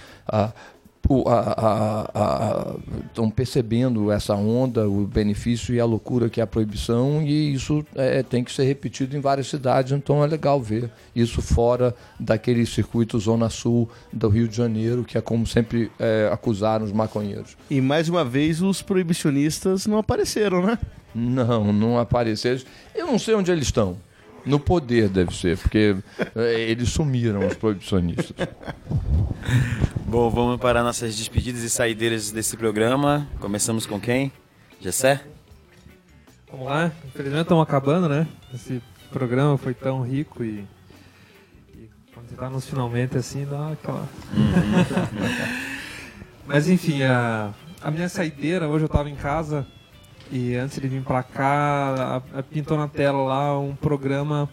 estão percebendo essa onda, o benefício e a loucura que é a proibição, e isso é, tem que ser repetido em várias cidades, então é legal ver isso fora daquele circuito Zona Sul do Rio de Janeiro, que é como sempre é, acusaram os maconheiros. E mais uma vez os proibicionistas não apareceram, né? Não, não apareceram. Eu não sei onde eles estão. No poder deve ser, porque é, eles sumiram, os proibicionistas. Bom, vamos para nossas despedidas e saideiras desse programa. Começamos com quem? Gessé? Vamos lá. Infelizmente estamos acabando, né? Esse programa foi tão rico e, e quando você tá nos finalmente assim, dá aquela. Mas enfim, a, a minha saideira, hoje eu estava em casa e antes de vir pra cá, a, a pintou na tela lá um programa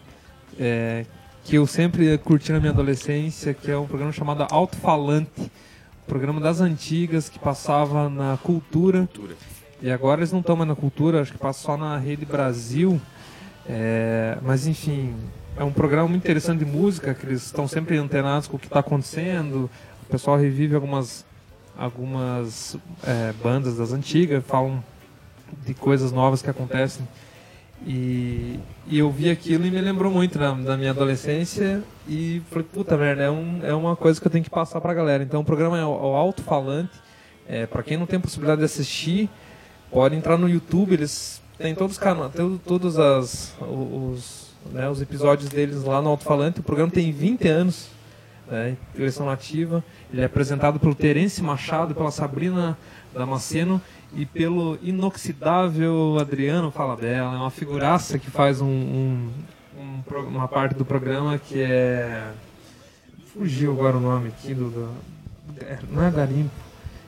é, que eu sempre curti na minha adolescência, que é um programa chamado Alto Falante. Um programa das antigas que passava na cultura. E agora eles não estão mais na cultura, acho que passa só na Rede Brasil. É, mas enfim, é um programa muito interessante de música, que eles estão sempre antenados com o que está acontecendo. O pessoal revive algumas, algumas é, bandas das antigas, falam de coisas novas que acontecem. E, e eu vi aquilo e me lembrou muito da, da minha adolescência e falei, puta merda, é, um, é uma coisa que eu tenho que passar pra galera. Então o programa é o, o alto-falante. É, para quem não tem possibilidade de assistir, pode entrar no YouTube, eles têm todos os canais, todos as, os, né, os episódios deles lá no alto-falante. O programa tem 20 anos, né, direção nativa. Ele é apresentado pelo Terence Machado, pela Sabrina Damasceno e pelo inoxidável Adriano Falabella. É uma figuraça que faz um, um, um uma parte do programa que é. Fugiu agora o nome aqui do. do- é, não é garimpo.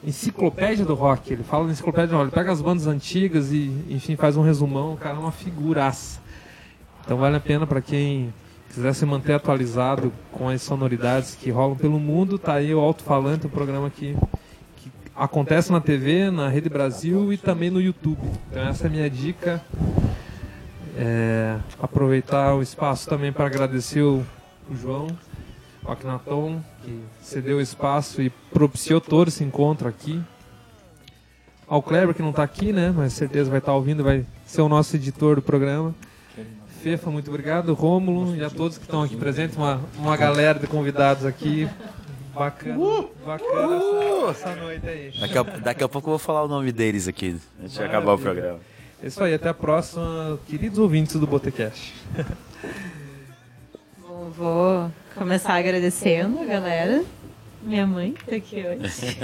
Enciclopédia do Rock. Ele fala Enciclopédia do Rock. Ele pega as bandas antigas e, enfim, faz um resumão. O cara é uma figuraça. Então vale a pena para quem quiser se manter atualizado com as sonoridades que rolam pelo mundo. Tá aí o Alto Falante, um programa que acontece na TV, na Rede Brasil e também no YouTube. Então essa é a minha dica. É, aproveitar o espaço também para agradecer o, João, o Akhenaton, que cedeu o espaço e propiciou todo esse encontro aqui. Ao Kleber, que não está aqui, né? Mas certeza vai estar ouvindo, vai ser o nosso editor do programa. Fefa, muito obrigado. Rômulo e a todos que estão aqui presentes. Uma, uma galera de convidados aqui. Bacana, bacana essa, essa noite aí. Daqui a, daqui a pouco eu vou falar o nome deles aqui, antes de acabar o programa. É Isso aí, até a próxima, queridos ouvintes do Botecast. Bom, vou começar agradecendo a galera. Minha mãe que tá aqui hoje.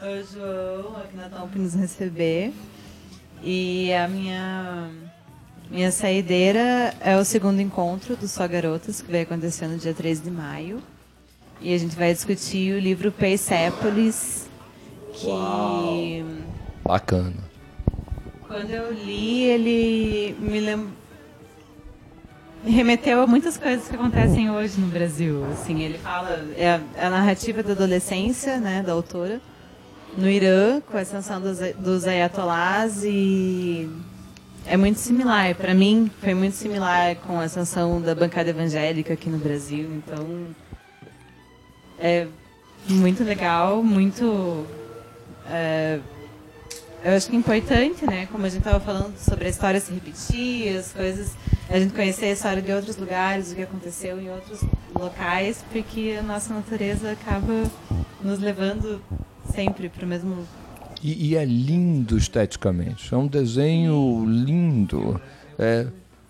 o João, aqui na Tom, por nos receber. E a minha, minha saideira é o segundo encontro do Só Garotas, que vai acontecer no dia 13 de maio. E a gente vai discutir o livro Persepolis, que... Bacana. Quando eu li, ele me lem... me remeteu a muitas coisas que acontecem hoje no Brasil. Assim, ele fala é a, é a narrativa da adolescência, né, da autora, no Irã, com a ascensão dos, dos ayatolás e é muito similar. Para mim, foi muito similar com a ascensão da bancada evangélica aqui no Brasil. Então, é muito legal, muito é, eu acho que é importante, né? Como a gente estava falando sobre a história se repetir, as coisas, a gente conhecer a história de outros lugares, o que aconteceu em outros locais, porque a nossa natureza acaba nos levando sempre para o mesmo. E, e é lindo esteticamente. É um desenho lindo. É,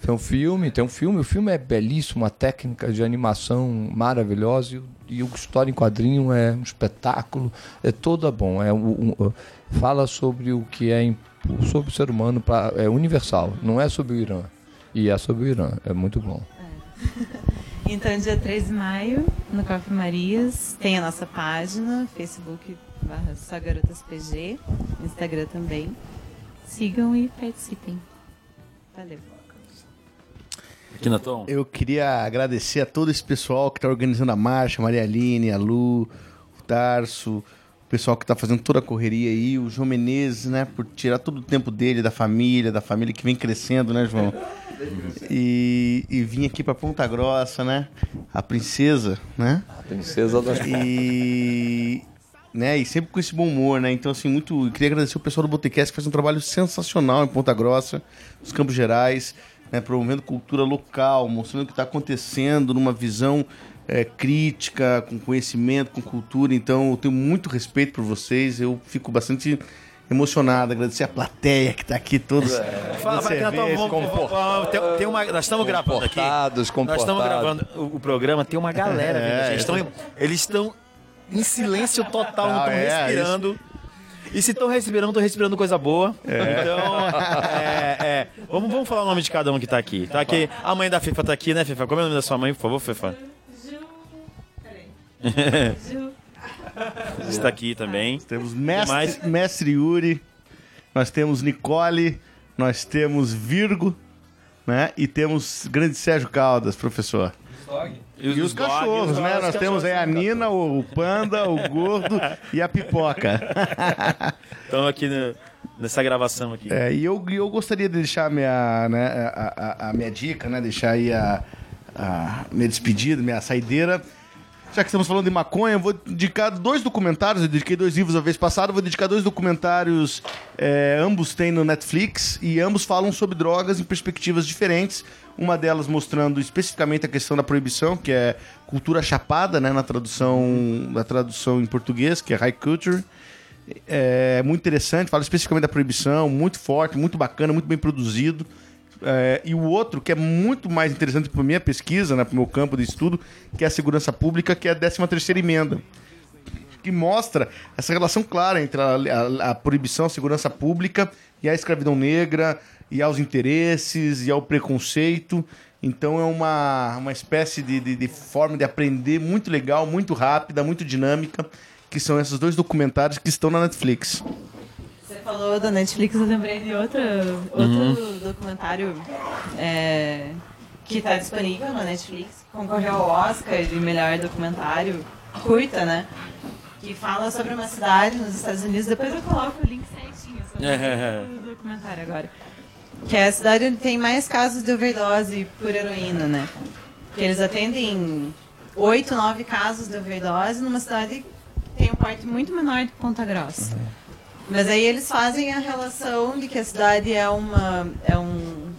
é um filme, tem um filme, o filme é belíssimo, uma técnica de animação maravilhosa e, o- e o história em quadrinho é um espetáculo, é toda bom. É um- um- fala sobre o que é sobre o ser humano, pra, é universal, não é sobre o Irã. E é sobre o Irã, é muito bom. Então, dia 3 de maio, no Coffee Marias, tem a nossa página, Facebook barra Só Garotas PG, Instagram também. Sigam e participem. Valeu. Aqui na Tom. Eu queria agradecer a todo esse pessoal que está organizando a marcha, a Maria Aline, a Lu, o Tarso, o pessoal que está fazendo toda a correria aí, o João Menezes, né, por tirar todo o tempo dele, da família, da família que vem crescendo, né, João? E, e vim aqui para Ponta Grossa, né? A princesa, né? Princesa das E, né, e sempre com esse bom humor, né? Então, assim, muito. Eu queria agradecer o pessoal do Botecast que faz um trabalho sensacional em Ponta Grossa, nos Campos Gerais, né, promovendo cultura local, mostrando o que está acontecendo numa visão é, crítica, com conhecimento, com cultura. Então, eu tenho muito respeito por vocês. Eu fico bastante emocionado. Agradecer a plateia que está aqui, todos. Fala, vamos- vamos- vamos- tem, tem uma, nós estamos gravando aqui. Comportados, Nós estamos gravando o, o programa, tem uma galera vendo a gente. Eles estão- Eles estão em silêncio total, não estão é, respirando. E se estão respirando, estão respirando coisa boa. Então, é, é, vamos, vamos falar o nome de cada um que tá aqui. Tá aqui. A mãe da Fefa tá aqui, né, Fefa? Como é o nome da sua mãe, por favor, Fefa? Está aqui também. Temos mais? mestre, mestre Yuri, nós temos Nicole, nós temos Virgo, né? E temos grande Sérgio Caldas, professor. E os, dog, cachorros, os né? Nós os temos aí a Nina, o Panda, o Gordo e a Pipoca. Estão aqui no- nessa gravação aqui. É, e eu, e eu gostaria de deixar a minha, né, a, a- a minha dica, né? Deixar aí a, a minha despedida, minha saideira. Já que estamos falando de maconha, eu vou dedicar dois documentários. Eu dediquei dois livros a vez passada, vou dedicar dois documentários. é, ambos têm no Netflix e ambos falam sobre drogas em perspectivas diferentes. Uma delas mostrando especificamente a questão da proibição, que é cultura chapada, né, na tradução, na tradução em português, que é high culture. É muito interessante, fala especificamente da proibição, muito forte, muito bacana, muito bem produzido. É, e o outro, que é muito mais interessante para minha pesquisa, né, para o meu campo de estudo, que é a segurança pública, que é a 13 terceira emenda. Que mostra essa relação clara entre a, a- a proibição, a segurança pública e a escravidão negra, e aos interesses, e ao preconceito. Então é uma, uma espécie de, de, de forma de aprender muito legal, muito rápida, muito dinâmica, que são esses dois documentários que estão na Netflix. Você falou da Netflix, eu lembrei de outro, outro documentário é, que está disponível na Netflix. Concorreu ao Oscar de melhor documentário, curta, né? Que fala sobre uma cidade nos Estados Unidos. Depois eu coloco o link certinho sobre o documentário agora. Que é a cidade onde tem mais casos de overdose por heroína, né? Que eles atendem oito, nove casos de overdose numa cidade que tem um porte muito menor do que Ponta Grossa. Mas aí eles fazem a relação de que a cidade é uma é um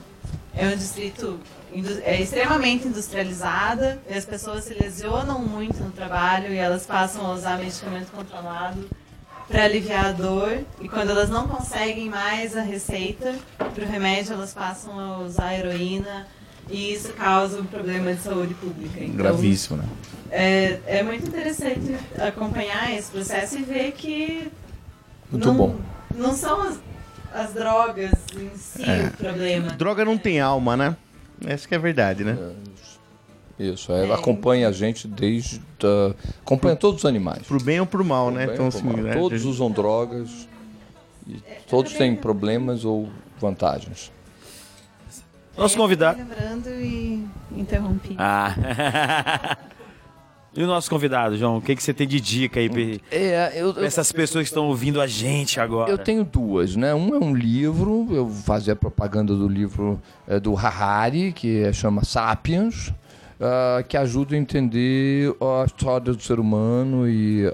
é um distrito é extremamente industrializada e as pessoas se lesionam muito no trabalho e elas passam a usar medicamento controlado para aliviar a dor e quando elas não conseguem mais a receita para o remédio elas passam a usar heroína e isso causa um problema de saúde pública. Então, Gravíssimo, né? é, é muito interessante acompanhar esse processo e ver que Muito não, bom. não são as, as drogas em si o problema. Droga não tem alma, né? Essa que é a verdade, né? Isso, ela acompanha a gente desde. a- acompanha todos os animais. Pro bem ou pro mal, né? Bem, Então, por assim, mal. né? Todos usam drogas e todos têm problemas ou vantagens. Nosso convidado. Lembrando e interrompi. Ah. e o nosso convidado, João? O que, que você tem de dica aí pra É, eu, pra essas pessoas que estão ouvindo a gente agora? Eu tenho duas, né? Um é um livro, eu vou fazer a propaganda do livro é, do Harari, que é- chama Sapiens, ah, que ajuda a entender a história do ser humano e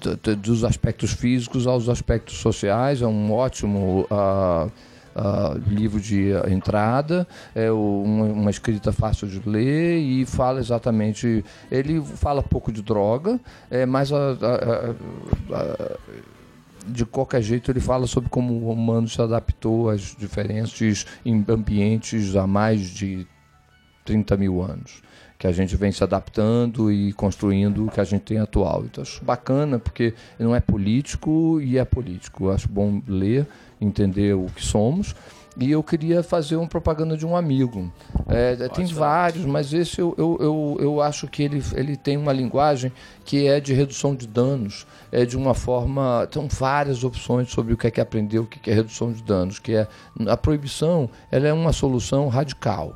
d- d- dos aspectos físicos aos aspectos sociais. É um ótimo ah, ah, livro de entrada, é o- uma, uma escrita fácil de ler e fala exatamente. Ele fala pouco de droga, é, mas a- a- a- de qualquer jeito ele fala sobre como o humano se adaptou às diferentes ambientes há mais de 30 mil anos. Que a gente vem se adaptando e construindo o que a gente tem atual. Então acho bacana porque não é político e é político. Eu acho bom ler, entender o que somos. E eu queria fazer uma propaganda de um amigo. É, tem vários, mas esse eu, eu, eu, eu acho que ele, ele tem uma linguagem que é de redução de danos. É de uma forma. Tem várias opções sobre o que é que aprender, o que é redução de danos. Que é a proibição ela é uma solução radical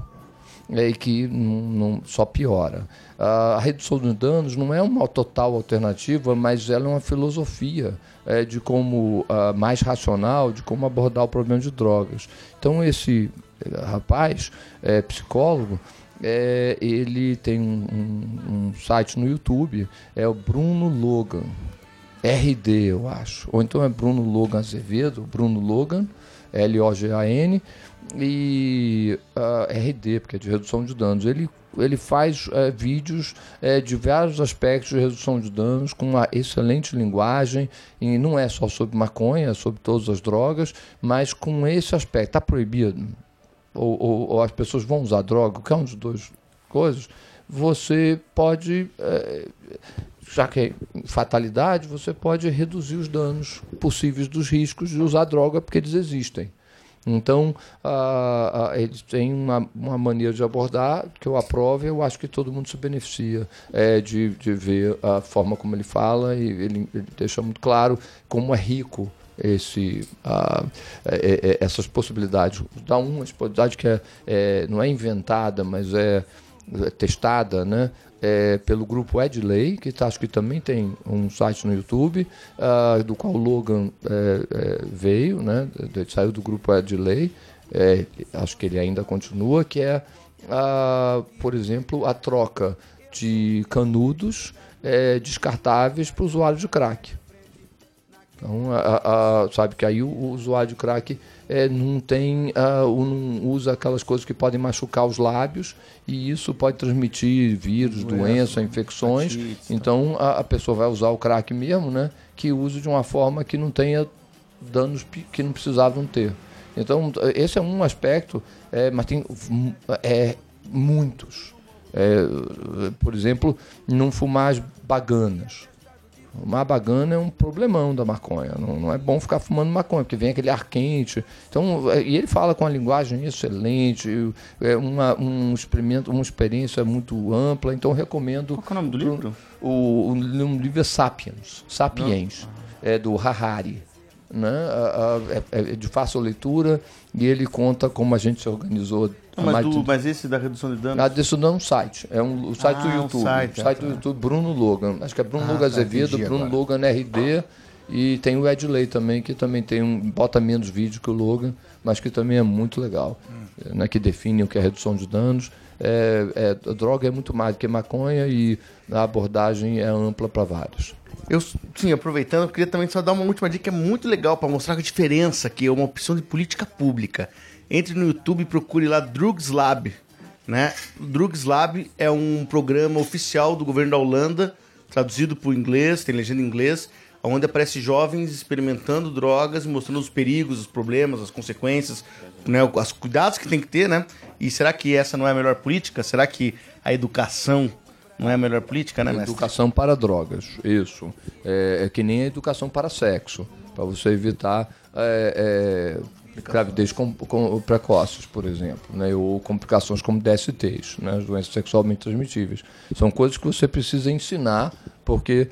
é, e que não, não- só piora. A redução de danos não é uma total alternativa, mas ela é uma filosofia é, de como ah, mais racional, de como abordar o problema de drogas. Então esse eh, rapaz, é, psicólogo, é, ele tem um, um- site no YouTube, é o Bruno Logan. RD, eu acho. Ou então é Bruno Logan Azevedo, Bruno Logan, L-O-G-A-N, e ah, RD, porque é de redução de danos. Ele, ele faz eh, vídeos eh, de vários aspectos de redução de danos, com uma excelente linguagem, e não é só sobre maconha, é sobre todas as drogas, mas com esse aspecto. Está proibido? Ou, ou- ou as pessoas vão usar droga? Qualquer um dos dois coisas você pode, é, já que é fatalidade, você pode reduzir os danos possíveis dos riscos de usar droga, porque eles existem. Então, ah, eles têm uma, uma, maneira de abordar que eu aprovo e eu acho que todo mundo se beneficia é, de, de ver a forma como ele fala e ele, ele deixa muito claro como é rico esse, uh, é, é, essas possibilidades. Dá uma possibilidade que é, é, não é inventada, mas é, é testada, né? É, pelo grupo Edley, que tá, acho que também tem um site no YouTube, uh, do qual o Logan é, é, veio, né? saiu do grupo Edley, é, acho que ele ainda continua, que é, por exemplo, a troca de canudos é, descartáveis para o usuário de crack. Então, a, a, sabe que aí o, o usuário de crack é, não tem, uh, não usa aquelas coisas que podem machucar os lábios e isso pode transmitir vírus, doenças, infecções. Então a, a, pessoa vai usar o crack mesmo, né? Que use de uma forma que não tenha danos que não precisavam ter. Então esse é um aspecto, é, mas tem é, muitos. É, por exemplo, não fumar as baganas. Uma bagana é um problemão da maconha. Não, não, é bom ficar fumando maconha, porque vem aquele ar quente. Então, é, e ele fala com uma linguagem excelente, é uma, um experimento, uma experiência muito ampla. Então, recomendo. Qual é o nome do livro? O, o, o, livro é Sapiens. Sapiens. É do Harari né? É, é de fácil leitura e ele conta como a gente se organizou. Mas, do, mas, esse da redução de danos? Ah, disso não é um site, é um, o site ah, do YouTube. Um site, o site do YouTube Bruno Logan. Acho que é Bruno ah, Logan tá, Azevedo, Bruno agora. Logan RD. E tem o Ed Lay também, que também tem um. bota menos vídeo que o Logan, mas que também é muito legal. Hum. Né, que define o que é redução de danos. É, é, a droga é muito mais do que maconha e a abordagem é ampla para vários. Eu, sim, aproveitando, eu queria também só dar uma última dica que é muito legal para mostrar a diferença, que é uma opção de política pública. Entre no YouTube e procure lá Drugs Lab. Né? Drugs Lab é um programa oficial do governo da Holanda, traduzido para o inglês, tem legenda em inglês, onde aparece jovens experimentando drogas, mostrando os perigos, os problemas, as consequências, né, os cuidados que tem que ter, né? E será que essa não é a melhor política? Será que a educação não é a melhor política, né, mestre? Educação para drogas, isso. É, é que nem a educação para sexo, para você evitar é, é, gravidez com, com, precoces, por exemplo, né, ou complicações como DSTs, né, as doenças sexualmente transmitíveis. São coisas que você precisa ensinar, porque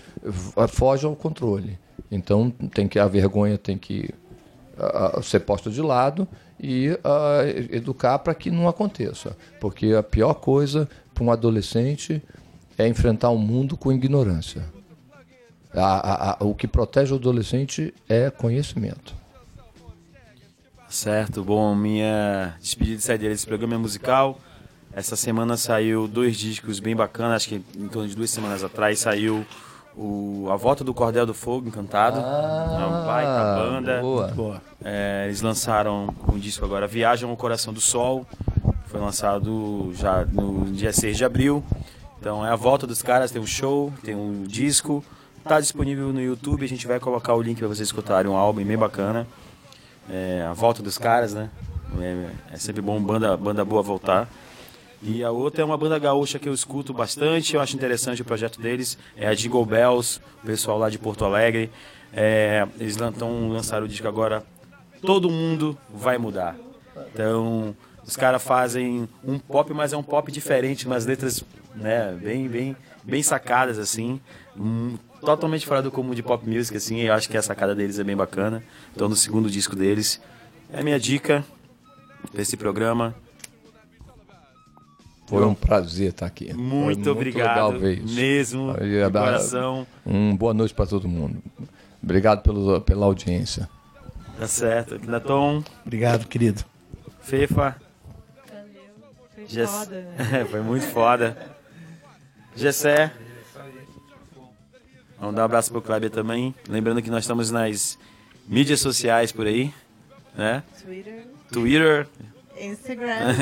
foge ao controle. Então, tem que a vergonha tem que ser posta de lado e educar para que não aconteça. Porque a pior coisa para um adolescente é enfrentar o um mundo com ignorância. A, a, a, o que protege o adolescente é conhecimento. Certo, bom, minha despedida de saída desse programa é musical. Essa semana saiu dois discos bem bacanas, acho que em torno de duas semanas atrás saiu o A Volta do Cordel do Fogo, Encantado. Ah, é uma baita banda. Boa. boa. É, eles lançaram um disco agora, Viagem ao Coração do Sol. Foi lançado já no dia 6 de abril. Então é a volta dos caras, tem um show, tem um disco, tá disponível no YouTube, a gente vai colocar o link para vocês escutarem um álbum bem bacana. É, a volta dos caras, né? É, é, sempre bom banda, banda boa voltar. E a outra é uma banda gaúcha que eu escuto bastante, eu acho interessante o projeto deles, é a Jingle Bells, o pessoal lá de Porto Alegre. É, eles estão lançaram o disco agora, Todo Mundo Vai Mudar. Então, os caras fazem um pop, mas é um pop diferente, umas letras né? Bem, bem, bem sacadas, assim. Um, totalmente fora do comum de pop music, assim. Eu acho que a sacada deles é bem bacana. Então, no segundo disco deles. É a minha dica para esse programa. Foi um prazer estar aqui. Muito, muito obrigado. Mesmo, de coração. Um boa noite para todo mundo. Obrigado pelo, pela audiência. Tá certo. Natom. Obrigado, querido. Fefa. Valeu. Foi foda. Foi muito foda. Gessé. Vamos dar um abraço pro Kleber também. Lembrando que nós estamos nas mídias sociais por aí, né? Twitter. Twitter. Instagram.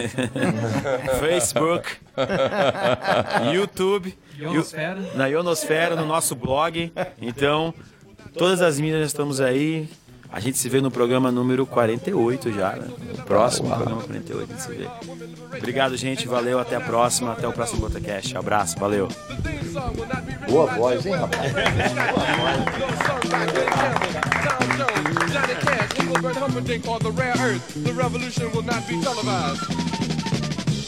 Facebook. YouTube. Ionosfera. Na Ionosfera, no nosso blog. Então, todas as mídias estamos aí. A gente se vê no programa número 48 já, né? O próximo programa 48 a gente se vê. Obrigado, gente. Valeu. Até a próxima. Até o próximo Botacast. Abraço. Valeu. Boa voz, hein, rapaz? Johnny Cash, Engelbert Humperdinck on the rare earth. The revolution will not be televised.